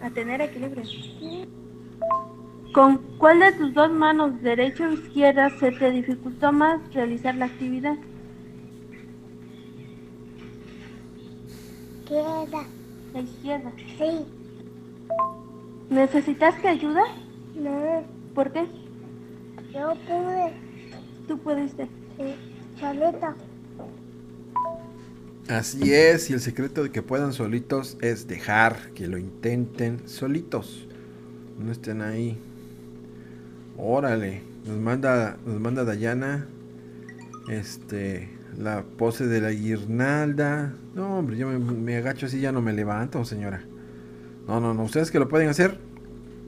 S18: A tener equilibrio. ¿Con cuál de tus dos manos, derecha o izquierda, se te dificultó más realizar la actividad?
S3: Izquierda.
S18: La izquierda.
S3: Sí.
S18: ¿Necesitaste ayuda?
S3: No,
S18: ¿Por qué?
S3: Yo pude.
S17: Tú puedes.
S3: Sí. Solita.
S2: Así es, y el secreto de que puedan solitos es dejar que lo intenten solitos. No estén ahí. Órale, nos manda, nos manda Dayana. Este, la pose de la guirnalda. No, hombre, yo me, agacho así, ya no me levanto, señora. No, no, no, ustedes que lo pueden hacer.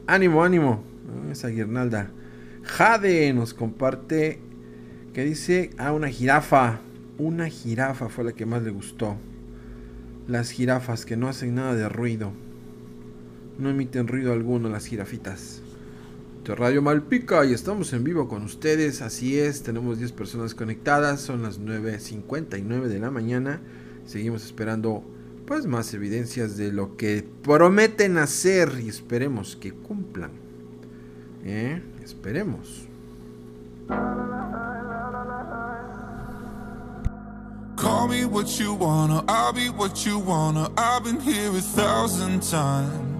S2: Ánimo, ánimo. Esa guirnalda. Jade nos comparte. ¿Qué dice? Ah, una jirafa. Una jirafa fue la que más le gustó. Las jirafas que no hacen nada de ruido. No emiten ruido alguno las jirafitas. Radio Malpica y estamos en vivo con ustedes. Así es, tenemos 10 personas conectadas. Son las 9.59 de la mañana. Seguimos esperando pues más evidencias de lo que prometen hacer y esperemos que cumplan. ¿Eh? Esperemos.
S19: Call me what you wanna, I'll be what you wanna. I've been here a thousand times.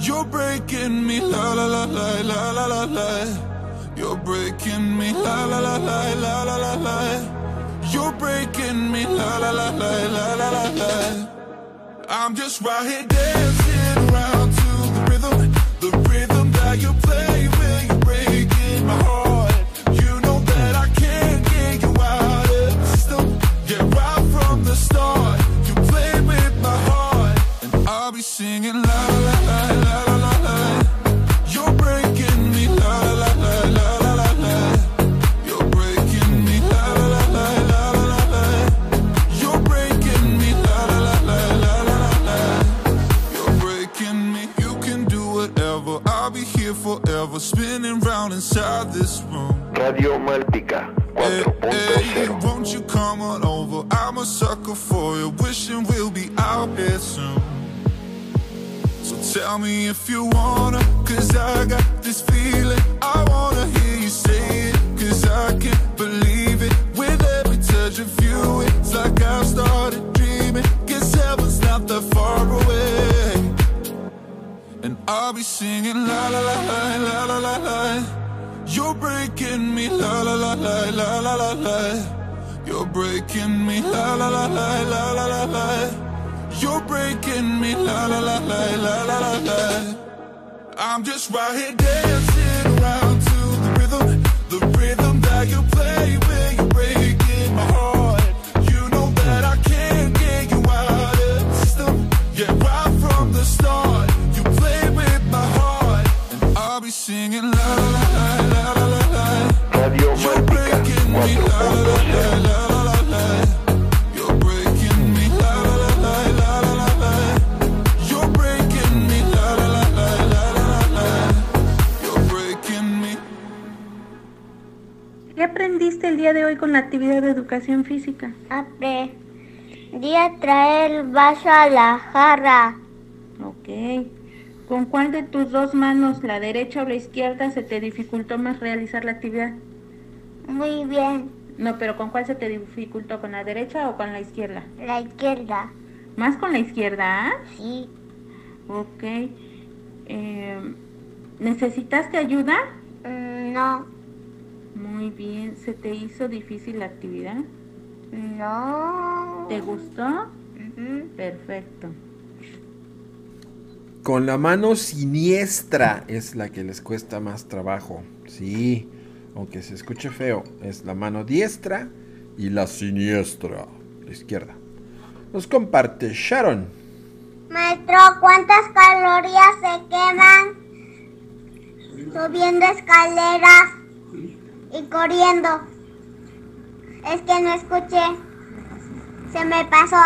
S19: You're breaking me la la la la la la la la. You're breaking me la la la la la la la la. You're breaking me la la la la la la la la. I'm just right here dancing around
S17: educación física?
S3: Aprendí a traer el vaso a la jarra.
S17: Ok. ¿Con cuál de tus dos manos, la derecha o la izquierda, se te dificultó más realizar la actividad?
S3: Muy bien.
S17: No, pero ¿con cuál se te dificultó? ¿Con la derecha o con la izquierda?
S3: La izquierda.
S17: ¿Más con la izquierda?
S3: Sí.
S17: Ok. Eh, ¿Necesitaste ayuda?
S3: Mm, No.
S17: Muy bien. ¿Se te hizo difícil la actividad?
S3: No.
S17: ¿Te gustó? Perfecto.
S2: Con la mano siniestra es la que les cuesta más trabajo. Sí, aunque se escuche feo, es la mano diestra y la siniestra, la izquierda. Nos comparte Sharon.
S3: Maestro, ¿cuántas calorías se queman subiendo escaleras y corriendo? Es que no escuché. Se me pasó.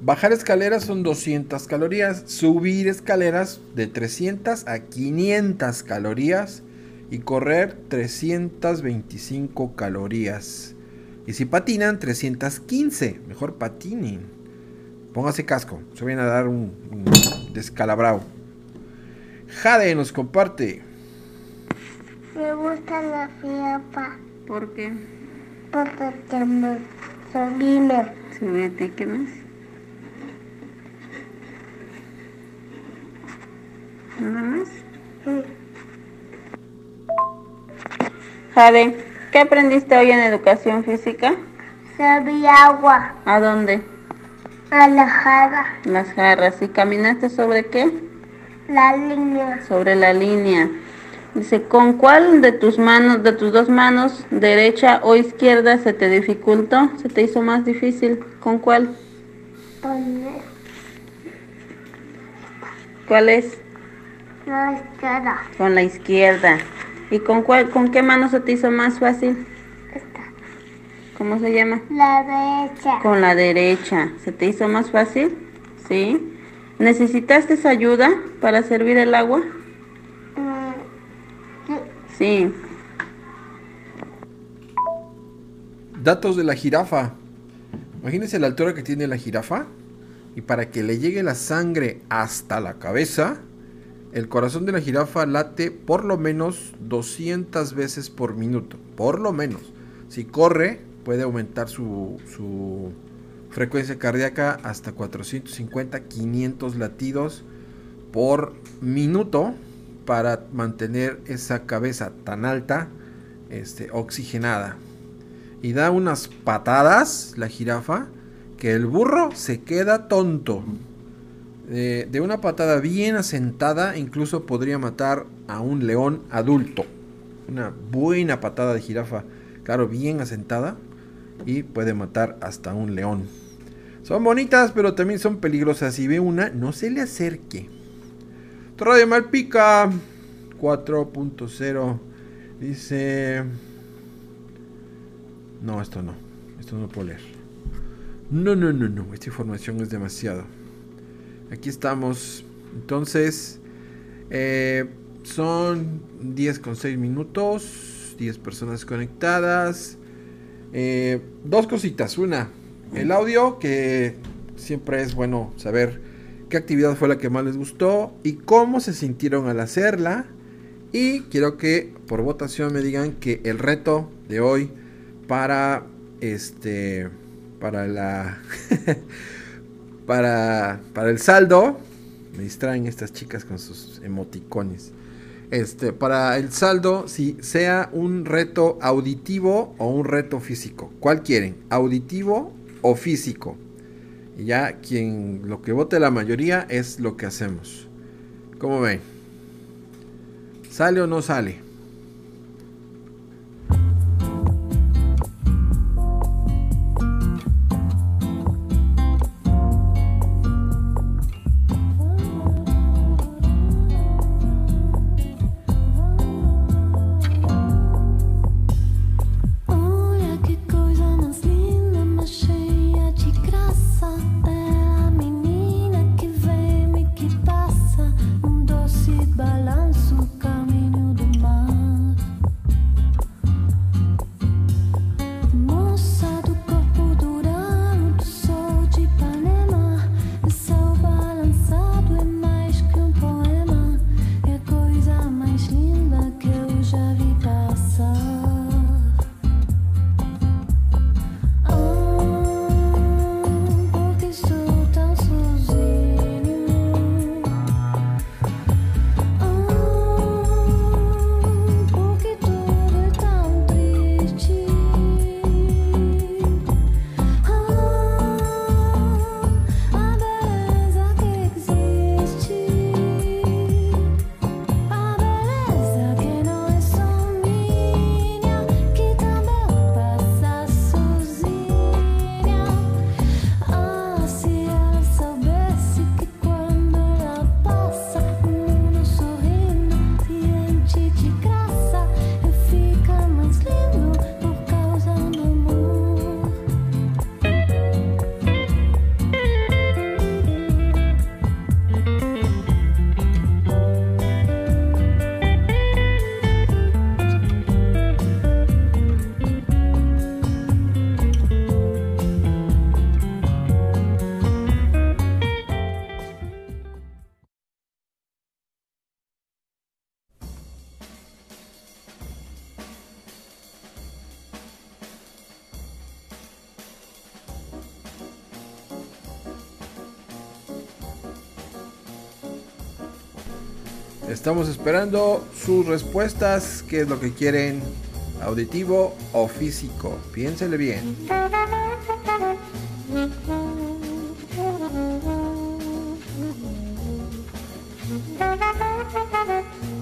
S2: Bajar escaleras son 200 calorías, subir escaleras de 300 a 500 calorías y correr 325 calorías. Y si patinan, 315. Mejor patinen. Póngase casco. Se viene a dar un, un descalabrao. Jade nos comparte.
S3: Me gusta la fiapa.
S17: ¿Por qué?
S3: Porque me subime.
S17: Súbete, ¿qué más? ¿Nada más? Jade, ¿qué aprendiste hoy en educación física?
S3: Sabía agua.
S17: ¿A dónde?
S3: A la jarra.
S17: Las jarras. ¿Y caminaste sobre qué?
S3: La línea.
S17: Sobre la línea. Dice, ¿con cuál de tus manos, de tus dos manos, derecha o izquierda, se te dificultó? ¿Se te hizo más difícil? ¿Con cuál?
S3: Poner
S17: ¿Cuál es?
S3: la izquierda.
S17: Con la izquierda. ¿Y con cuál, con qué mano se te hizo más fácil? ¿Cómo se llama?
S3: La derecha.
S17: Con la derecha. ¿Se te hizo más fácil? ¿Sí? ¿Necesitaste esa ayuda para servir el agua? Sí.
S2: Datos de la jirafa. Imagínense la altura que tiene la jirafa. Y para que le llegue la sangre hasta la cabeza, el corazón de la jirafa late por lo menos 200 veces por minuto. Por lo menos. Si corre, puede aumentar su, su frecuencia cardíaca hasta 450, 500 latidos por minuto para mantener esa cabeza tan alta, este, oxigenada. Y da unas patadas la jirafa que el burro se queda tonto. Eh, de una patada bien asentada, incluso podría matar a un león adulto. Una buena patada de jirafa, claro, bien asentada. Y puede matar hasta un león. Son bonitas, pero también son peligrosas. Si ve una, no se le acerque. De Malpica 4.0 dice... No, esto no. Esto no puedo leer. No, no, no, no. Esta información es demasiado. Aquí estamos. Entonces, eh, son 10 con 6 minutos. 10 personas conectadas. Eh, dos cositas. Una, el audio, que siempre es bueno saber qué actividad fue la que más les gustó y cómo se sintieron al hacerla. Y quiero que por votación me digan que el reto de hoy para este para la para para el saldo me distraen estas chicas con sus emoticones. Este para el saldo si sea un reto auditivo o un reto físico. Cuál quieren auditivo o físico y ya quien lo que vote la mayoría es lo que hacemos ¿Cómo ven? ¿Sale o no sale? Esperando sus respuestas. ¿Qué es lo que quieren? ¿Auditivo o físico? Piénsele bien.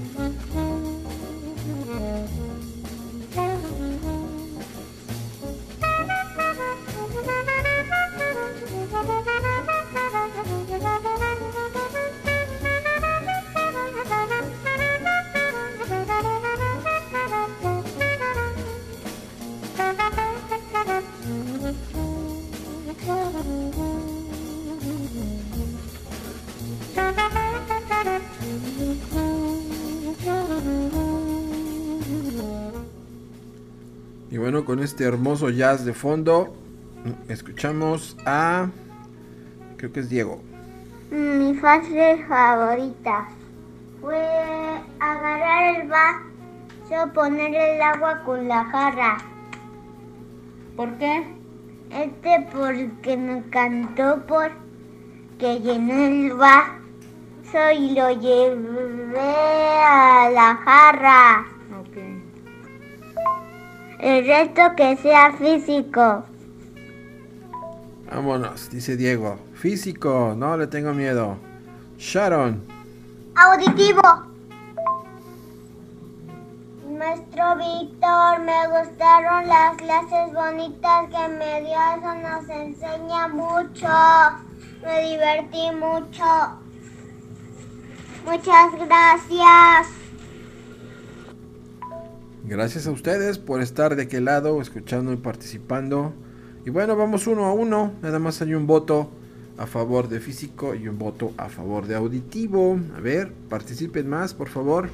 S2: este hermoso jazz de fondo, escuchamos a... Creo que es Diego.
S3: Mi fase favorita fue agarrar el vaso, poner el agua con la jarra.
S17: ¿Por qué?
S3: Este porque me encantó porque llené el vaso y lo llevé a la jarra. El resto que sea físico.
S2: Vámonos, dice Diego. Físico, no le tengo miedo. Sharon.
S3: Auditivo. Maestro Víctor, me gustaron las clases bonitas que me dio, eso nos enseña mucho. Me divertí mucho. Muchas gracias.
S2: Gracias a ustedes por estar de aquel lado, escuchando y participando. Y bueno, vamos uno a uno. Nada más hay un voto a favor de físico y un voto a favor de auditivo. A ver, participen más, por favor.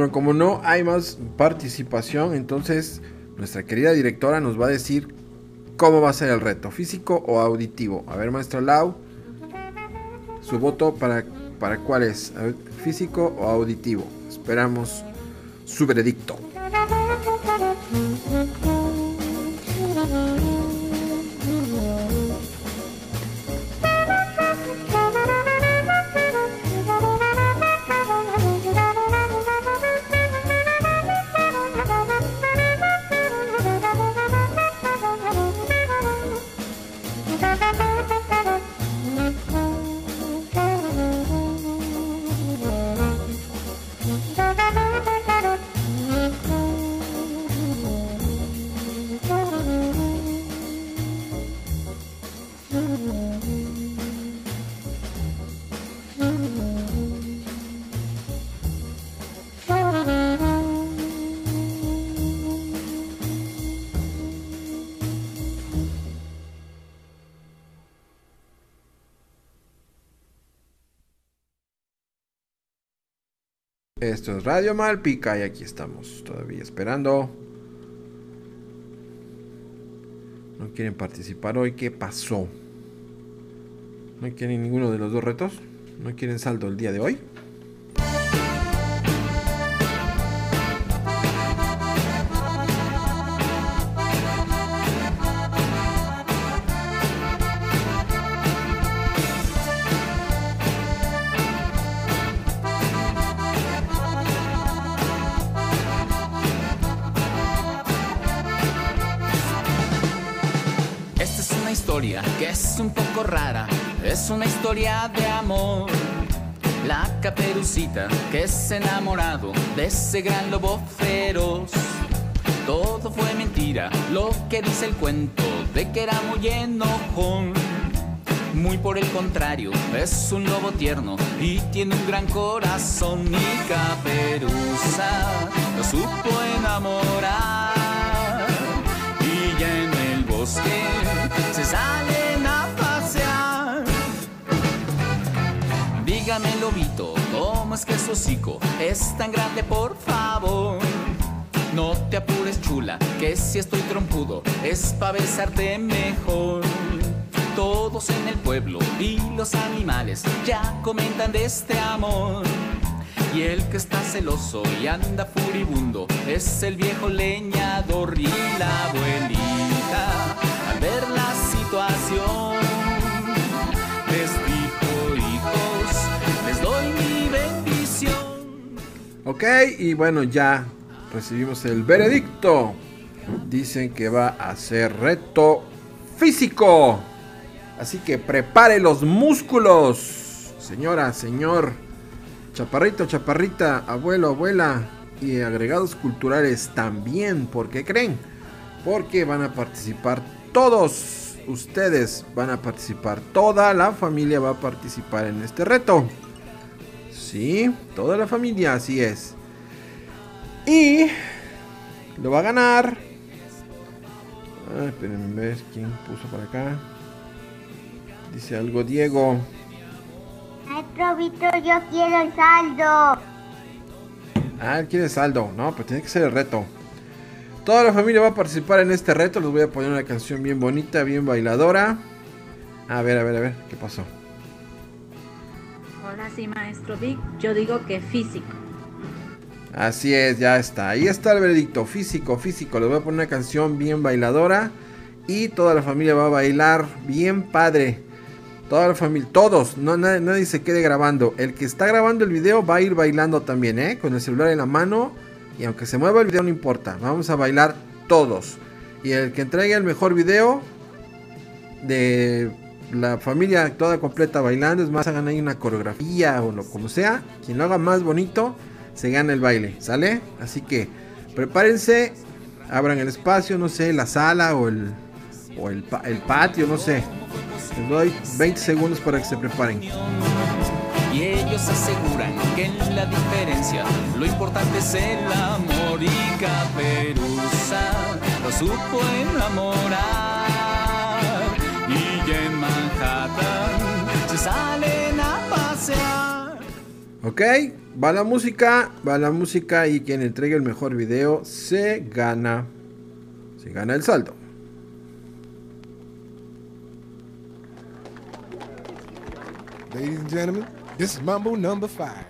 S2: Bueno, como no hay más participación, entonces nuestra querida directora nos va a decir cómo va a ser el reto, físico o auditivo. A ver, maestra Lau, su voto para, para cuál es, físico o auditivo. Esperamos su veredicto. Esto es Radio Malpica y aquí estamos todavía esperando. No quieren participar hoy. ¿Qué pasó? ¿No quieren ninguno de los dos retos? ¿No quieren saldo el día de hoy?
S20: Que es un poco rara, es una historia de amor. La caperucita que es enamorado de ese gran lobo feroz. Todo fue mentira, lo que dice el cuento de que era muy enojón. Muy por el contrario, es un lobo tierno y tiene un gran corazón. Mi caperuza lo supo enamorar y ya en el bosque se salen a pasear. Dígame, lobito, ¿cómo es que su hocico es tan grande, por favor? No te apures, chula, que si estoy trompudo es pa' besarte mejor. Todos en el pueblo y los animales ya comentan de este amor. Y el que está celoso y anda furibundo es el viejo leñador y la abuelita. Al ver
S2: Ok, y bueno, ya recibimos el veredicto. Dicen que va a ser reto físico. Así que prepare los músculos. Señora, señor. Chaparrito, chaparrita, abuelo, abuela. Y agregados culturales también. ¿Por qué creen? Porque van a participar todos ustedes. Van a participar. Toda la familia va a participar en este reto. Sí, toda la familia, así es. Y lo va a ganar. Ay, espérenme ver quién puso para acá. Dice algo Diego.
S3: Maestro Víctor, yo quiero el saldo.
S2: Ah, él quiere saldo. No, pero tiene que ser el reto. Toda la familia va a participar en este reto. Les voy a poner una canción bien bonita, bien bailadora. A ver, a ver, a ver, ¿qué pasó?
S4: Ahora sí, maestro Vic, yo digo que físico.
S2: Así es, ya está. Ahí está el veredicto. Físico, físico. Les voy a poner una canción bien bailadora. Y toda la familia va a bailar bien padre. Toda la familia, todos, no, nadie, nadie se quede grabando. El que está grabando el video va a ir bailando también, ¿eh? Con el celular en la mano. Y aunque se mueva el video, no importa. Vamos a bailar todos. Y el que entregue el mejor video de la familia toda completa bailando. Es más, hagan ahí una coreografía o lo como sea. Quien lo haga más bonito, se gana el baile, ¿sale? Así que prepárense. Abran el espacio, no sé, la sala o el, o el, el patio, no sé. Les doy 20 segundos para que se preparen.
S20: Y ellos aseguran que en la diferencia lo importante es el amor y Caperuza lo supo enamorar. Y salen a pasear.
S2: Ok, va la música, va la música y quien entregue el mejor video se gana. Se gana el saldo.
S21: Ladies and gentlemen, this is Mambo number five.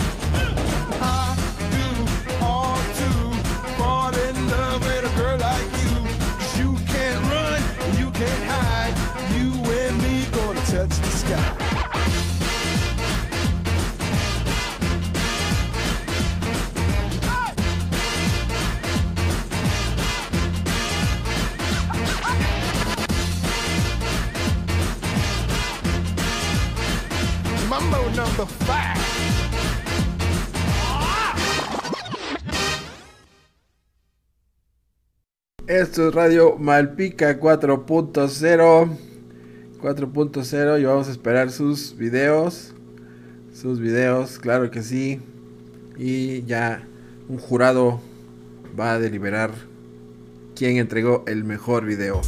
S21: Can't hide. You and me gonna touch the sky. Mambo number five.
S2: Esto es Radio Malpica 4.0. 4.0 y vamos a esperar sus videos. Sus videos, claro que sí. Y ya un jurado va a deliberar quién entregó el mejor video.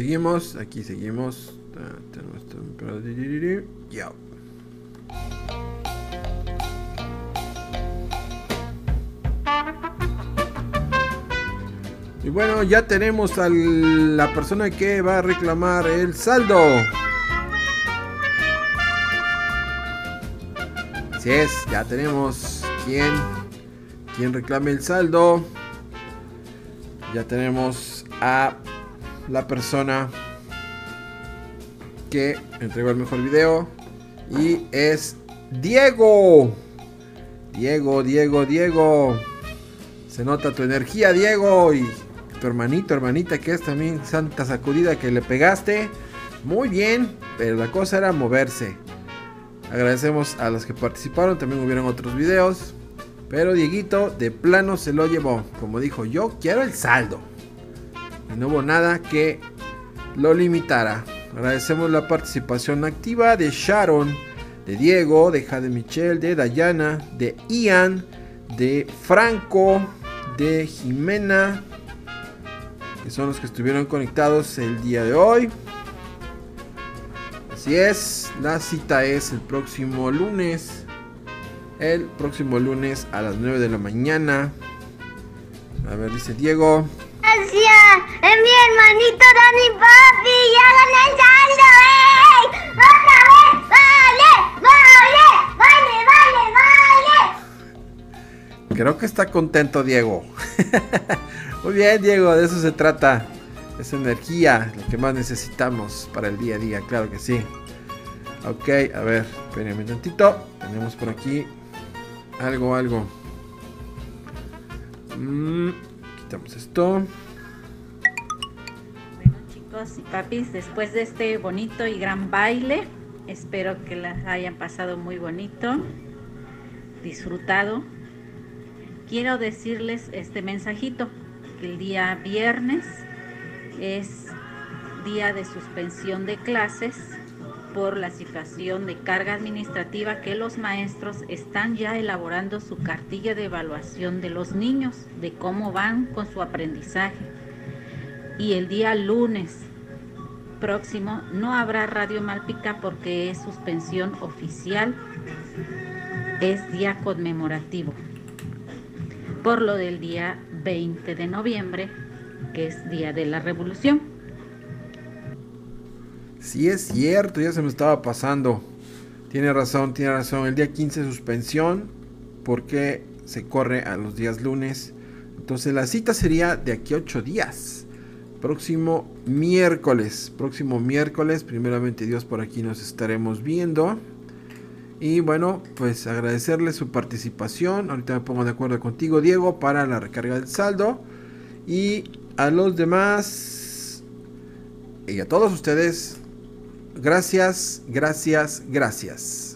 S2: Seguimos, aquí seguimos. Ya. Y bueno, ya tenemos a la persona que va a reclamar el saldo. Así es, ya tenemos quien, quien reclame el saldo. Ya tenemos a la persona que entregó el mejor video. Y es Diego. Diego, Diego, Diego. Se nota tu energía, Diego. Y tu hermanito, hermanita, que es también santa sacudida que le pegaste. Muy bien, pero la cosa era moverse. Agradecemos a los que participaron, también hubieron otros videos. Pero Dieguito de plano se lo llevó. Como dijo, yo quiero el saldo. Y no hubo nada que lo limitara. Agradecemos la participación activa de Sharon, de Diego, de Jade Michelle, de Dayana, de Ian, de Franco, de Jimena, que son los que estuvieron conectados el día de hoy. Así es, la cita es el próximo lunes. El próximo lunes a las 9 de la mañana. A ver, dice Diego.
S3: Gracias, es mi hermanito Dani Papi, ya gané saldo, ¡ey! ¡Otra vez! ¡Vale! ¡Vale! ¡Vale, vale, vale!
S2: Creo que está contento Diego. Muy bien, Diego, de eso se trata. Esa energía, lo que más necesitamos para el día a día, claro que sí. Ok, a ver, espérenme un tantito. Tenemos por aquí algo, algo. Mm, quitamos esto.
S4: Chicos y papis, después de este bonito y gran baile, espero que la hayan pasado muy bonito, disfrutado. Quiero decirles este mensajito, que el día viernes es día de suspensión de clases por la situación de carga administrativa que los maestros están ya elaborando su cartilla de evaluación de los niños, de cómo van con su aprendizaje. Y el día lunes próximo no habrá Radio Malpica porque es suspensión oficial, es día conmemorativo. Por lo del día 20 de noviembre, que es Día de la Revolución.
S2: Sí es cierto, ya se me estaba pasando. Tiene razón, tiene razón. El día 15 suspensión porque se corre a los días lunes. Entonces la cita sería de aquí a 8 días. Próximo miércoles. Próximo miércoles. Primeramente Dios por aquí nos estaremos viendo. Y bueno, pues agradecerle su participación. Ahorita me pongo de acuerdo contigo, Diego, para la recarga del saldo. Y a los demás y a todos ustedes, gracias, gracias, gracias.